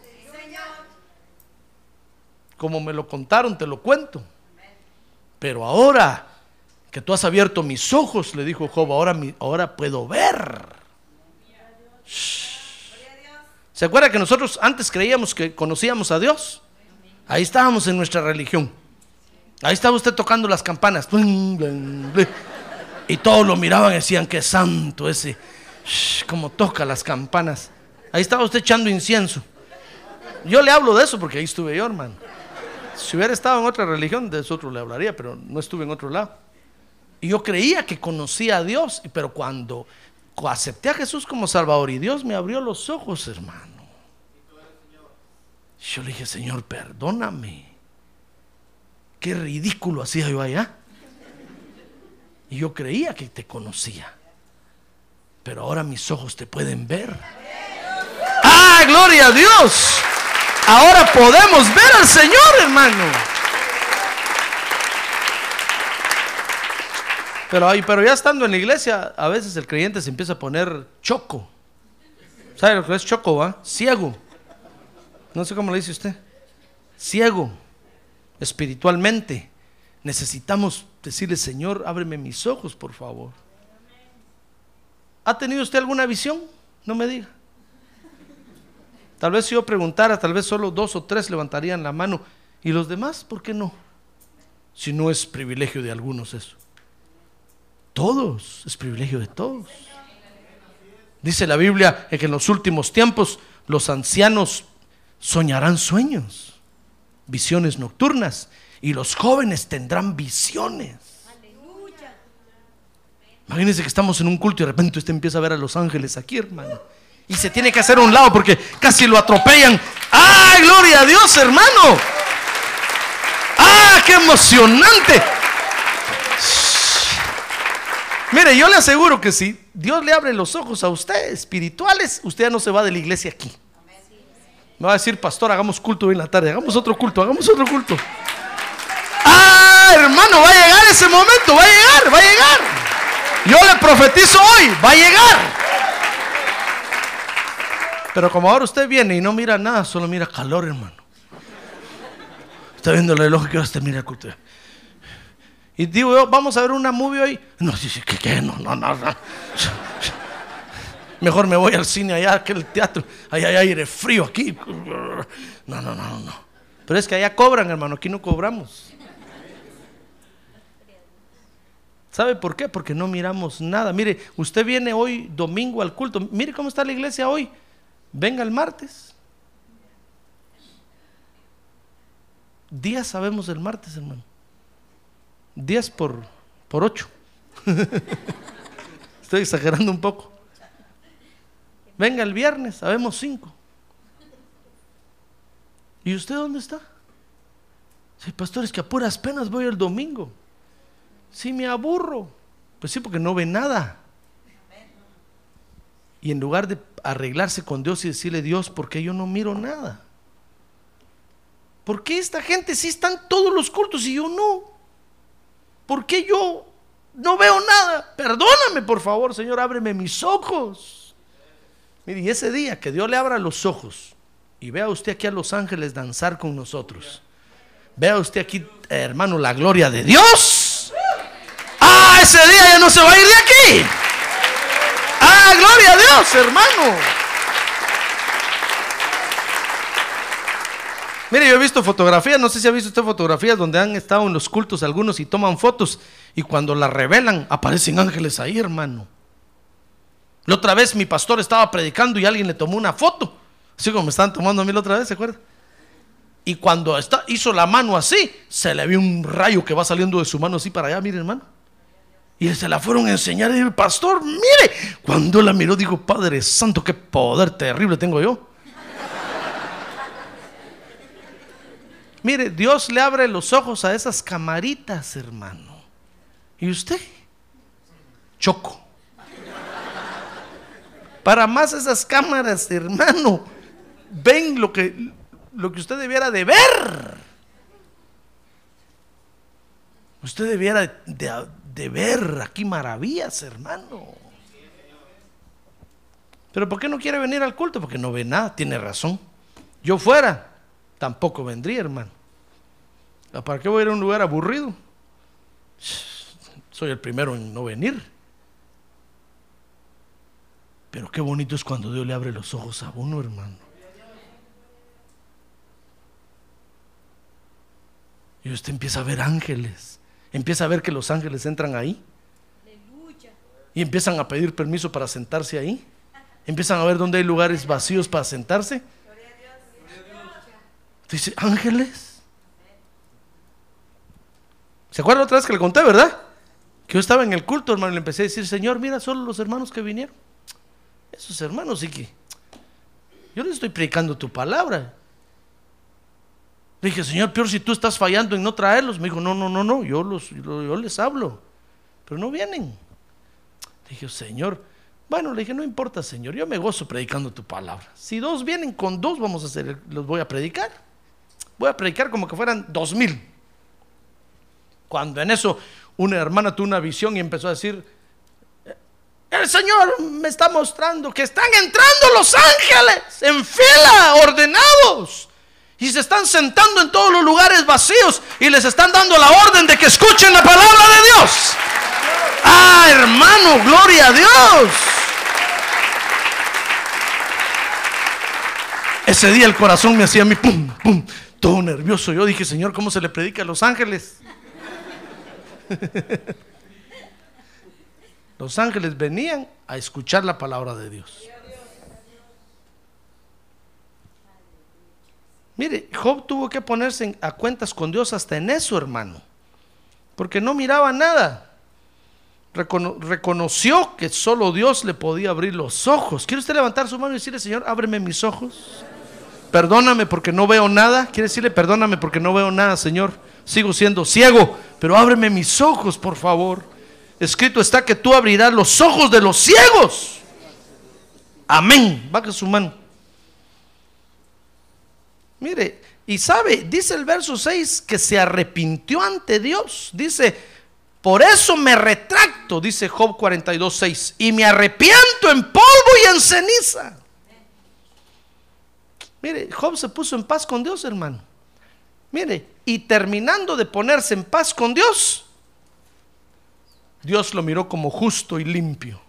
Como me lo contaron, te lo cuento. Pero ahora que tú has abierto mis ojos, le dijo Job, ahora, ahora puedo ver. ¿Se acuerda que nosotros antes creíamos que conocíamos a Dios? Ahí estábamos en nuestra religión. Ahí estaba usted tocando las campanas. Y todos lo miraban y decían que santo ese. Como toca las campanas. Ahí estaba usted echando incienso. Yo le hablo de eso porque ahí estuve yo, hermano. Si hubiera estado en otra religión, de eso otro le hablaría, pero no estuve en otro lado. Y yo creía que conocía a Dios, pero cuando acepté a Jesús como Salvador y Dios me abrió los ojos, hermano. Yo le dije, Señor, perdóname. Qué ridículo hacía yo allá. Y yo creía que te conocía. Pero ahora mis ojos te pueden ver. ¡Ah, gloria a Dios! Ahora podemos ver al Señor, hermano. Pero, pero ya estando en la iglesia, a veces el creyente se empieza a poner choco. ¿Sabe lo que es choco, va? Ciego. No sé cómo le dice usted. Ciego, espiritualmente. Necesitamos decirle, Señor, ábreme mis ojos, por favor. ¿Ha tenido usted alguna visión? No me diga. Tal vez si yo preguntara, tal vez solo dos o tres levantarían la mano. ¿Y los demás? ¿Por qué no? Si no es privilegio de algunos eso. Todos, es privilegio de todos. Dice la Biblia que en los últimos tiempos los ancianos soñarán sueños, visiones nocturnas, y los jóvenes tendrán visiones. Imagínense que estamos en un culto y de repente usted empieza a ver a los ángeles aquí, hermano y se tiene que hacer a un lado porque casi lo atropellan. ¡Ay, gloria a Dios, hermano! ¡Ah, qué emocionante! Mire, yo le aseguro que si Dios le abre los ojos a usted espirituales, usted ya no se va de la iglesia aquí. Me va a decir, pastor, hagamos culto hoy en la tarde, hagamos otro culto, hagamos otro culto. ¡Ah, hermano, va a llegar ese momento, va a llegar, va a llegar! Yo le profetizo hoy, va a llegar. Pero como ahora usted viene y no mira nada, solo mira calor, hermano. Está viendo el reloj que ahora usted mira el culto. Y digo yo, vamos a ver una movie hoy. No, sí, ¿qué, qué? No, no, no. Mejor me voy al cine allá que el teatro. Allá hay aire frío aquí. No, no, no, no. Pero es que allá cobran, hermano. Aquí no cobramos. ¿Sabe por qué? Porque no miramos nada. Mire, usted viene hoy domingo al culto. Mire cómo está la iglesia hoy. Venga el martes. Días sabemos el martes, hermano. Días por, por ocho. Estoy exagerando un poco. Venga el viernes, sabemos cinco. ¿Y usted dónde está? Sí, pastor, es que a puras penas voy el domingo. Sí, me aburro. Pues sí, porque no ve nada. Y en lugar de arreglarse con Dios y decirle, Dios, ¿por qué yo no miro nada? ¿Por qué esta gente sí están todos los cultos y yo no? ¿Por qué yo no veo nada? Perdóname, por favor, Señor, ábreme mis ojos. Mire, y ese día que Dios le abra los ojos, y vea usted aquí a los ángeles danzar con nosotros. Vea usted aquí, hermano, la gloria de Dios. Ah, ese día ya no se va a ir de aquí. Ah, gloria a Dios, hermano. Mire, yo he visto fotografías, no sé si ha visto usted fotografías donde han estado en los cultos algunos y toman fotos y cuando las revelan aparecen ángeles ahí, hermano. La otra vez mi pastor estaba predicando y alguien le tomó una foto, así como me estaban tomando a mí la otra vez, ¿se acuerda? Y cuando está, hizo la mano así, se le vio un rayo que va saliendo de su mano así para allá, mire hermano. Y se la fueron a enseñar y el pastor, mire, cuando la miró dijo, Padre Santo, qué poder terrible tengo yo. Mire, Dios le abre los ojos a esas camaritas, hermano. ¿Y usted? Choco. Para más esas cámaras, hermano, ven lo que, lo que usted debiera de ver. Usted debiera de, de ver aquí maravillas, hermano. Pero ¿por qué no quiere venir al culto? Porque no ve nada, tiene razón. Yo fuera, tampoco vendría, hermano. ¿Para qué voy a ir a un lugar aburrido? Soy el primero en no venir. Pero qué bonito es cuando Dios le abre los ojos a uno, hermano. Y usted empieza a ver ángeles. Empieza a ver que los ángeles entran ahí. Y empiezan a pedir permiso para sentarse ahí. Empiezan a ver dónde hay lugares vacíos para sentarse. Dice, ángeles. ¿Se acuerdan otra vez que le conté, verdad? Que yo estaba en el culto, hermano, y le empecé a decir, Señor, mira, solo los hermanos que vinieron. Esos hermanos sí que... Yo les estoy predicando tu palabra. Le dije, Señor, peor si tú estás fallando en no traerlos. Me dijo, no, no, no, no, yo, los, yo, les hablo. Pero no vienen. Le dije, Señor, bueno, le dije, no importa, Señor, yo me gozo predicando tu palabra. Si dos vienen, con dos vamos a hacer, los voy a predicar. Voy a predicar como que fueran dos mil. Cuando en eso una hermana tuvo una visión y empezó a decir, el Señor me está mostrando que están entrando los ángeles en fila, ordenados. Y se están sentando en todos los lugares vacíos y les están dando la orden de que escuchen la palabra de Dios. Ah, hermano, gloria a Dios. Ese día el corazón me hacía a mí, pum, pum, todo nervioso. Yo dije, Señor, ¿cómo se le predica a los ángeles? Los ángeles venían a escuchar la palabra de Dios. Mire, Job tuvo que ponerse a cuentas con Dios hasta en eso, hermano. Porque no miraba nada. reconoció que solo Dios le podía abrir los ojos. ¿Quiere usted levantar su mano y decirle, Señor, ábreme mis ojos? Perdóname porque no veo nada. ¿Quiere decirle, perdóname porque no veo nada, Señor? Sigo siendo ciego, pero ábreme mis ojos, por favor. Escrito está que tú abrirás los ojos de los ciegos. Amén. Baja su mano. Mire, y sabe, dice el verso 6 que se arrepintió ante Dios. Dice, por eso me retracto, dice Job 42, 6, y me arrepiento en polvo y en ceniza. Mire, Job se puso en paz con Dios, hermano. Mire, y terminando de ponerse en paz con Dios, Dios lo miró como justo y limpio.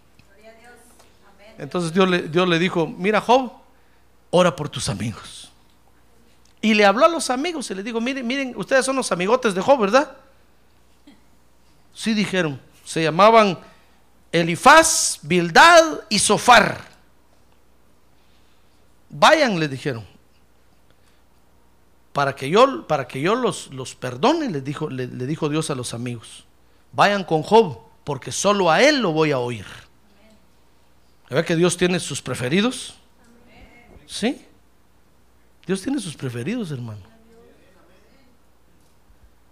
Entonces Dios le, dijo, mira Job, ora por tus amigos. Y le habló a los amigos y le dijo, miren, miren, ustedes son los amigotes de Job, ¿verdad? Sí dijeron, se llamaban Elifaz, Bildad y Sofar. Vayan, le dijeron, para que yo, para que yo los, los perdone, le dijo, le, dijo Dios a los amigos. Vayan con Job, porque solo a él lo voy a oír. ¿Ve que Dios tiene sus preferidos? ¿Sí? Dios tiene sus preferidos, hermano.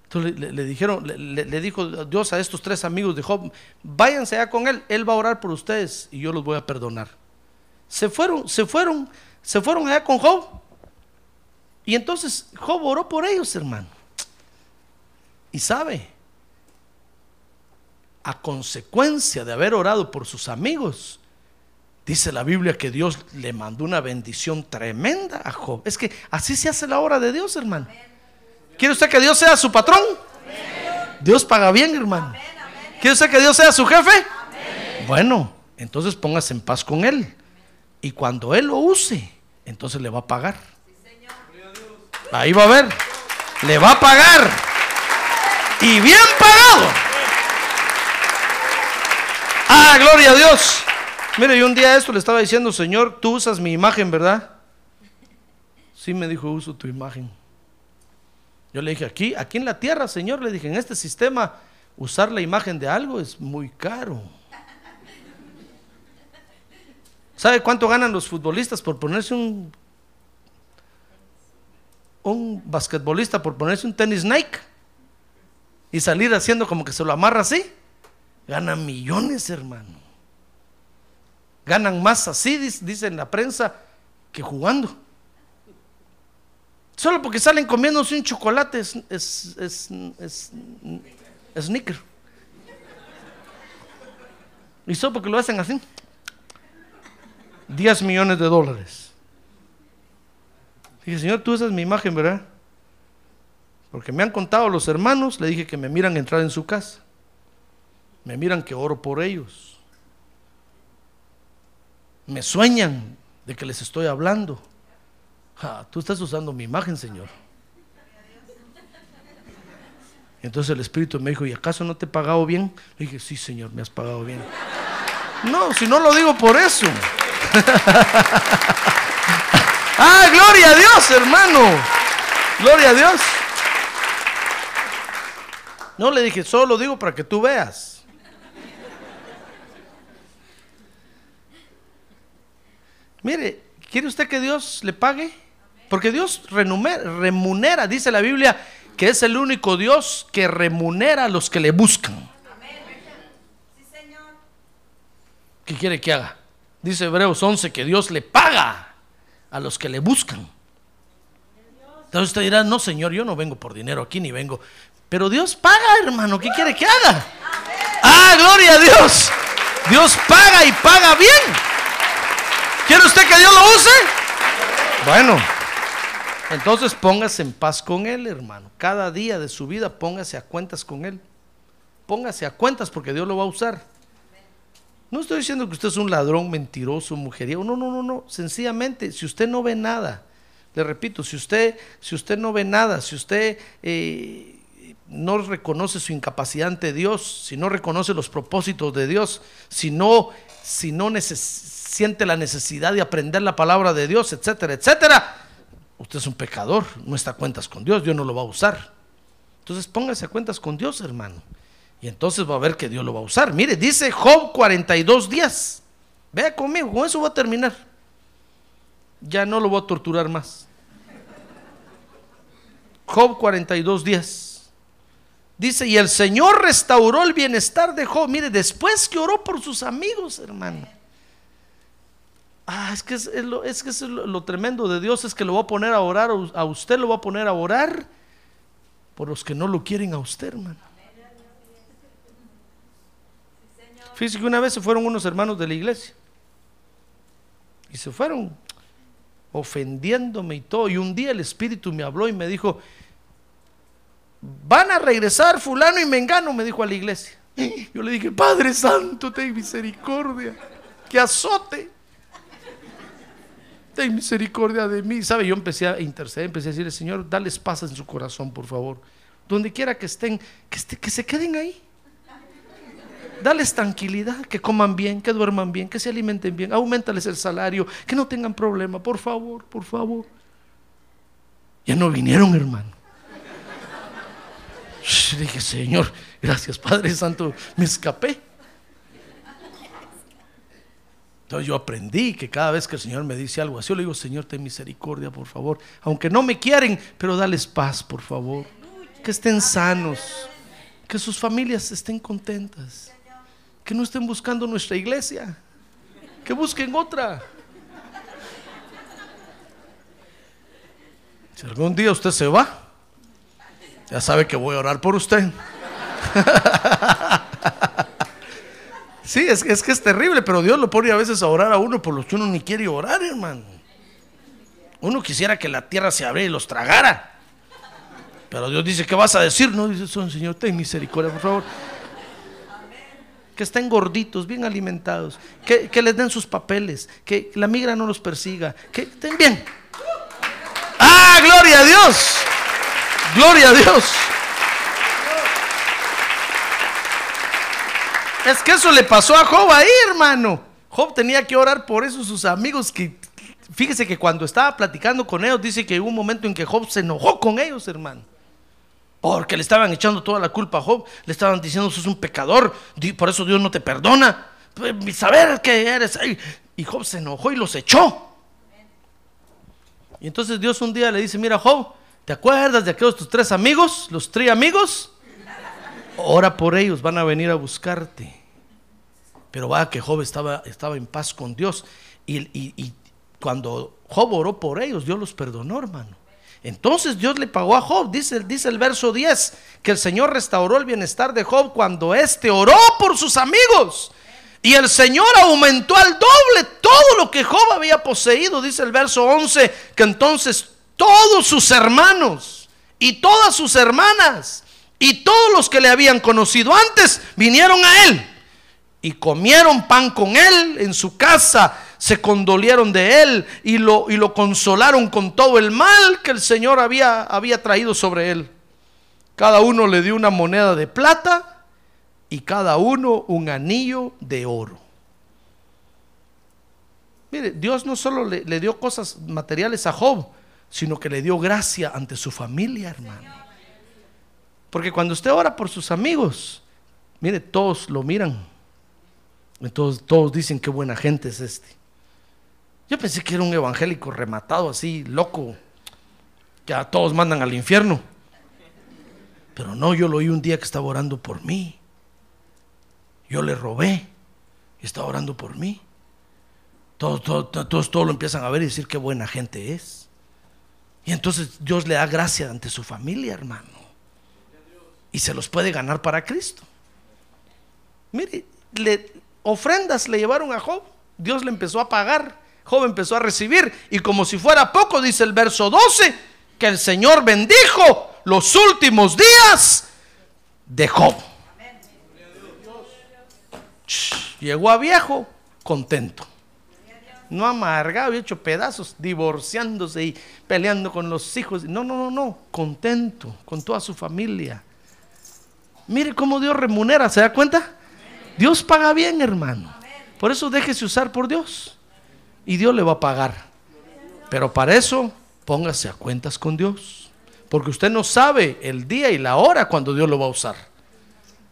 Entonces le, dijeron, le, le, dijo Dios a estos tres amigos de Job, váyanse allá con él, él va a orar por ustedes y yo los voy a perdonar. Se fueron, se fueron, se fueron allá con Job y entonces Job oró por ellos, hermano. Y sabe, a consecuencia de haber orado por sus amigos, Dice la Biblia que Dios le mandó una bendición tremenda a Job. Es que así se hace la obra de Dios, hermano. ¿Quiere usted que Dios sea su patrón? Dios paga bien, hermano. ¿Quiere usted que Dios sea su jefe? Bueno, entonces póngase en paz con Él. Y cuando Él lo use, entonces le va a pagar. Ahí va a ver. Le va a pagar. Y bien pagado. Ah, gloria a Dios. Mire, yo un día esto le estaba diciendo, Señor, tú usas mi imagen, ¿verdad? Sí, me dijo, uso tu imagen. Yo le dije, aquí, aquí en la tierra, Señor, le dije, en este sistema, usar la imagen de algo es muy caro. ¿Sabe cuánto ganan los futbolistas por ponerse un un basquetbolista por ponerse un tenis Nike y salir haciendo como que se lo amarra así? Ganan millones, hermano. Ganan más así, dice en la prensa, que jugando. Solo porque salen comiéndose un chocolate es, es, es, es, sneaker. Y solo porque lo hacen así. 10 millones de dólares. Dije, Señor, tú esa es mi imagen, ¿verdad? Porque me han contado los hermanos, le dije que me miran entrar en su casa. Me miran que oro por ellos. Me sueñan de que les estoy hablando. tú estás usando mi imagen, Señor. Entonces el Espíritu me dijo, ¿y acaso no te he pagado bien? Le dije, sí, Señor, me has pagado bien. No, si no lo digo por eso. ah, gloria a Dios, hermano. Gloria a Dios. No le dije, solo lo digo para que tú veas. Mire, ¿quiere usted que Dios le pague? Porque Dios remunera, dice la Biblia, que es el único Dios que remunera a los que le buscan. ¿Qué quiere que haga? Dice Hebreos 11 que Dios le paga a los que le buscan. Entonces usted dirá, no Señor, yo no vengo por dinero aquí ni vengo. Pero Dios paga, hermano, ¿qué quiere que haga? Ah, gloria a Dios. Dios paga y paga bien. ¿Quiere usted que Dios lo use? Bueno, entonces póngase en paz con Él, hermano. Cada día de su vida póngase a cuentas con Él. Póngase a cuentas porque Dios lo va a usar. No estoy diciendo que usted es un ladrón, mentiroso, mujeriego. No, no, no, no. Sencillamente, si usted no ve nada, le repito, si usted, si usted no ve nada, si usted eh, no reconoce su incapacidad ante Dios, si no reconoce los propósitos de Dios, si no, si no siente la necesidad de aprender la palabra de Dios, etcétera, etcétera, usted es un pecador, no está a cuentas con Dios, Dios no lo va a usar. Entonces póngase a cuentas con Dios, hermano. Y entonces va a ver que Dios lo va a usar. Mire, dice Job 42 días. Vea conmigo, con eso va a terminar. Ya no lo voy a torturar más. Job 42 días. Dice, y el Señor restauró el bienestar de Job. Mire, después que oró por sus amigos, hermano. Ah, es que, es, lo, lo, tremendo de Dios, es que lo va a poner a orar, a usted lo va a poner a orar por los que no lo quieren a usted, hermano. Fíjese que una vez se fueron unos hermanos de la iglesia. Y se fueron ofendiéndome y todo. Y un día el Espíritu me habló y me dijo, van a regresar fulano y mengano, me dijo a la iglesia. Yo le dije, Padre Santo, ten misericordia, que azote. Ten misericordia de mí. ¿Sabe? Yo empecé a interceder, empecé a decirle, Señor, dales paz en su corazón, por favor. Donde quiera que estén, que, que se queden ahí. Dales tranquilidad, que coman bien, que duerman bien, que se alimenten bien, aumentales el salario, que no tengan problema, por favor, por favor. Ya no vinieron, hermano. dije, Señor, gracias Padre Santo, me escapé. Entonces yo aprendí que cada vez que el Señor me dice algo así, yo le digo, Señor, ten misericordia, por favor. Aunque no me quieren, pero dales paz, por favor. Que estén sanos, que sus familias estén contentas que no estén buscando nuestra iglesia, que busquen otra. Si algún día usted se va, ya sabe que voy a orar por usted. Sí, es, que es terrible, pero Dios lo pone a veces a orar a uno por los que uno ni quiere orar, hermano. Uno quisiera que la tierra se abriera y los tragara. Pero Dios dice, ¿qué vas a decir? No, dice, Señor, ten misericordia, por favor. Que estén gorditos, bien alimentados, que, les den sus papeles, que la migra no los persiga, que estén bien. ¡Ah, gloria a Dios! ¡Gloria a Dios! Es que eso le pasó a Job ahí, hermano. Job tenía que orar por eso sus amigos que fíjese que cuando estaba platicando con ellos dice que hubo un momento en que Job se enojó con ellos, hermano. Porque le estaban echando toda la culpa a Job, le estaban diciendo sos un pecador, por eso Dios no te perdona. Pues, Saber que eres. Y Job se enojó y los echó. Y entonces Dios un día le dice, mira Job, ¿te acuerdas de aquellos tus tres amigos, los tres amigos? Ora por ellos, van a venir a buscarte. Pero va que Job estaba, estaba en paz con Dios. Y- y cuando Job oró por ellos, Dios los perdonó, hermano. Entonces Dios le pagó a Job, dice, el verso 10, que el Señor restauró el bienestar de Job cuando éste oró por sus amigos. Y el Señor aumentó al doble todo lo que Job había poseído, dice el verso 11, que entonces todos sus hermanos y todas sus hermanas y todos los que le habían conocido antes vinieron a él y comieron pan con él en su casa, se condolieron de él y lo, y lo consolaron con todo el mal que el Señor había, había traído sobre él. Cada uno le dio una moneda de plata y cada uno un anillo de oro. Mire, Dios no solo le, dio cosas materiales a Job, sino que le dio gracia ante su familia, hermano. Porque cuando usted ora por sus amigos, mire, todos lo miran. Entonces todos dicen qué buena gente es este. Yo pensé que era un evangélico rematado así, loco, que a todos mandan al infierno. Pero no, yo lo oí un día que estaba orando por mí. Yo le robé y estaba orando por mí. Todos, todos, todos, todos lo empiezan a ver y decir qué buena gente es. Y entonces Dios le da gracia ante su familia, hermano. Y se los puede ganar para Cristo. Mire, le, ofrendas le llevaron a Job. Dios le empezó a pagar. Job empezó a recibir. Y como si fuera poco, dice el verso 12, que el Señor bendijo los últimos días de Job. Llegó a viejo contento. No amargado y hecho pedazos, divorciándose y peleando con los hijos. No, no, no, no. Contento con toda su familia. Mire cómo Dios remunera, ¿se da cuenta? Dios paga bien, hermano. Por eso déjese usar por Dios. Y Dios le va a pagar. Pero para eso, póngase a cuentas con Dios. Porque usted no sabe el día y la hora cuando Dios lo va a usar.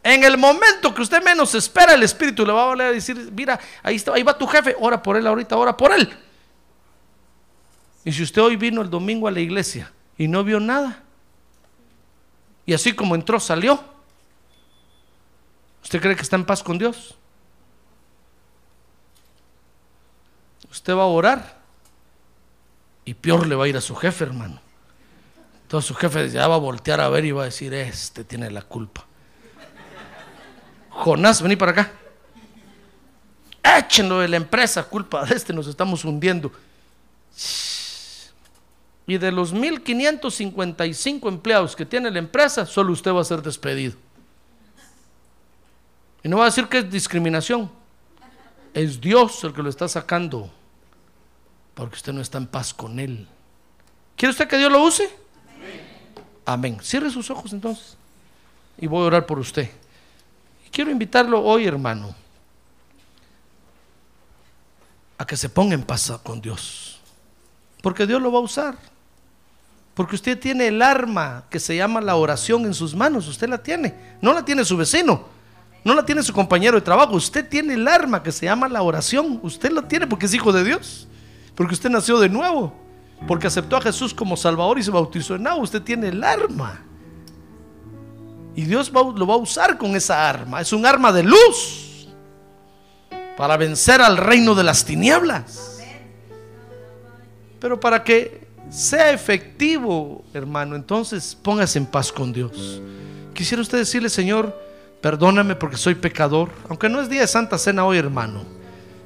En el momento que usted menos espera, el Espíritu le va a valer a decir, mira, ahí, está, ahí va tu jefe, ora por él ahorita, ora por él. Y si usted hoy vino el domingo a la iglesia y no vio nada, y así como entró, salió, ¿usted cree que está en paz con Dios? Usted va a orar y peor le va a ir a su jefe, hermano. Entonces su jefe ya va a voltear a ver y va a decir, este tiene la culpa. Jonás, vení para acá. Échenlo de la empresa, culpa de este, nos estamos hundiendo. Y de los 1555 empleados que tiene la empresa, solo usted va a ser despedido. Y no va a decir que es discriminación. Es Dios el que lo está sacando. Porque usted no está en paz con Él. ¿Quiere usted que Dios lo use? Amén. Cierre sus ojos entonces. Y voy a orar por usted. Y quiero invitarlo hoy, hermano, a que se ponga en paz con Dios. Porque Dios lo va a usar. Porque usted tiene el arma que se llama la oración en sus manos. Usted la tiene. No la tiene su vecino. No la tiene su compañero de trabajo. Usted tiene el arma que se llama la oración. Usted la tiene porque es hijo de Dios. Porque usted nació de nuevo. Porque aceptó a Jesús como Salvador y se bautizó en agua. Usted tiene el arma. Y Dios va- lo va a usar con esa arma. Es un arma de luz. Para vencer al reino de las tinieblas. Pero para que sea efectivo, hermano, entonces póngase en paz con Dios. Quisiera usted decirle, Señor, Perdóname porque soy pecador. Aunque no es día de Santa Cena hoy, hermano.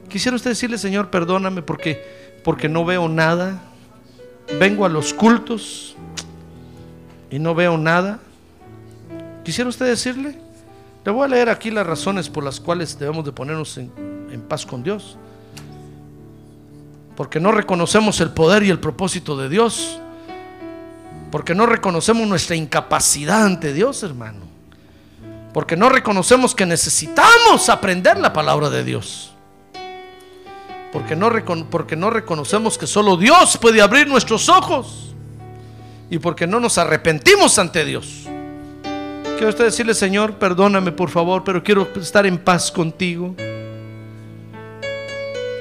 Quisiera usted decirle, Señor, perdóname porque, porque no veo nada. Vengo a los cultos y no veo nada. Quisiera usted decirle, le voy a leer aquí las razones por las cuales debemos de ponernos en, en paz con Dios. Porque no reconocemos el poder y el propósito de Dios. Porque no reconocemos nuestra incapacidad ante Dios, hermano. Porque no reconocemos que necesitamos aprender la palabra de Dios. Porque no, porque no reconocemos que solo Dios puede abrir nuestros ojos. Y porque no nos arrepentimos ante Dios. Quiero usted decirle, Señor, perdóname por favor, pero quiero estar en paz contigo.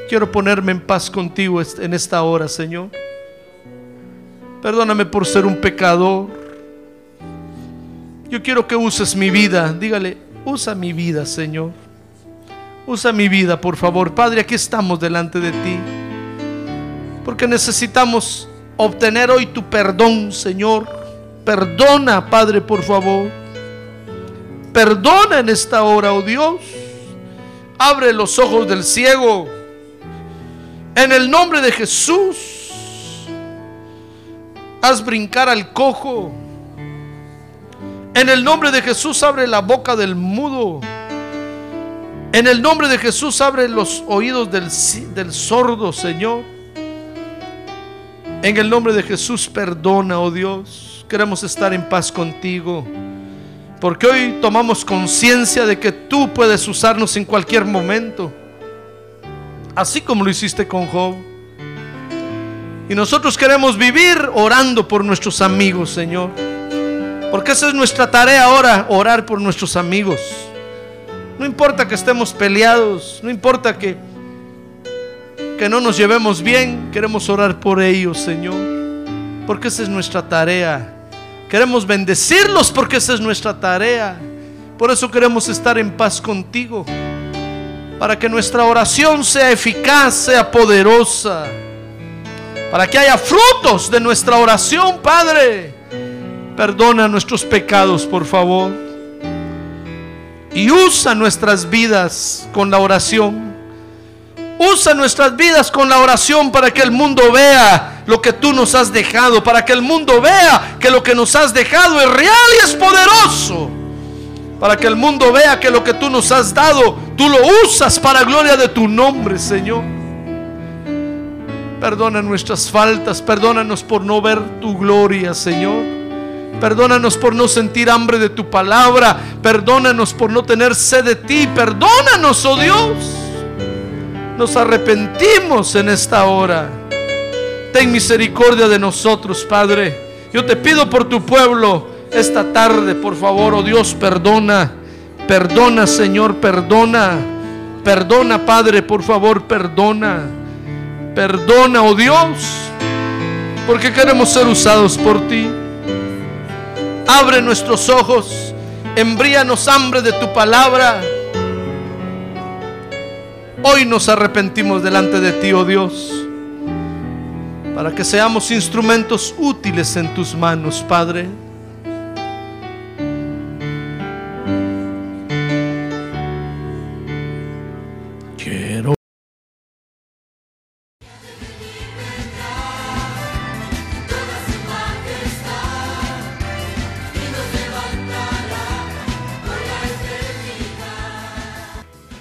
Quiero ponerme en paz contigo en esta hora, Señor. Perdóname por ser un pecador. Yo quiero que uses mi vida. Dígale, usa mi vida, Señor. Usa mi vida, por favor. Padre, aquí estamos delante de ti. Porque necesitamos obtener hoy tu perdón, Señor. Perdona, Padre, por favor. Perdona en esta hora, oh Dios. Abre los ojos del ciego. En el nombre de Jesús. Haz brincar al cojo. En el nombre de Jesús abre la boca del mudo. En el nombre de Jesús abre los oídos del, sordo, Señor. En el nombre de Jesús perdona, oh Dios. Queremos estar en paz contigo. Porque hoy tomamos conciencia de que tú puedes usarnos en cualquier momento. Así como lo hiciste con Job. Y nosotros queremos vivir orando por nuestros amigos, Señor. Porque esa es nuestra tarea ahora, orar por nuestros amigos. No importa que estemos peleados, no importa que, que no nos llevemos bien, queremos orar por ellos, Señor. Porque esa es nuestra tarea. Queremos bendecirlos porque esa es nuestra tarea. Por eso queremos estar en paz contigo. Para que nuestra oración sea eficaz, sea poderosa para que haya frutos de nuestra oración, Padre. Perdona nuestros pecados, por favor. Y usa nuestras vidas con la oración. Usa nuestras vidas con la oración para que el mundo vea lo que tú nos has dejado, para que el mundo vea que lo que nos has dejado es real y es poderoso. Para que el mundo vea que lo que tú nos has dado, tú lo usas para gloria de tu nombre, Señor. Perdona nuestras faltas, perdónanos por no ver tu gloria, Señor. Perdónanos por no sentir hambre de tu palabra. Perdónanos por no tener sed de ti. Perdónanos, oh Dios. Nos arrepentimos en esta hora. Ten misericordia de nosotros, Padre. Yo te pido por tu pueblo esta tarde, por favor, oh Dios, perdona. Perdona, Señor, perdona. Perdona, Padre, por favor, perdona. Perdona, oh Dios, porque queremos ser usados por ti. Abre nuestros ojos, embríanos hambre de tu palabra. Hoy nos arrepentimos delante de ti, oh Dios, para que seamos instrumentos útiles en tus manos, Padre.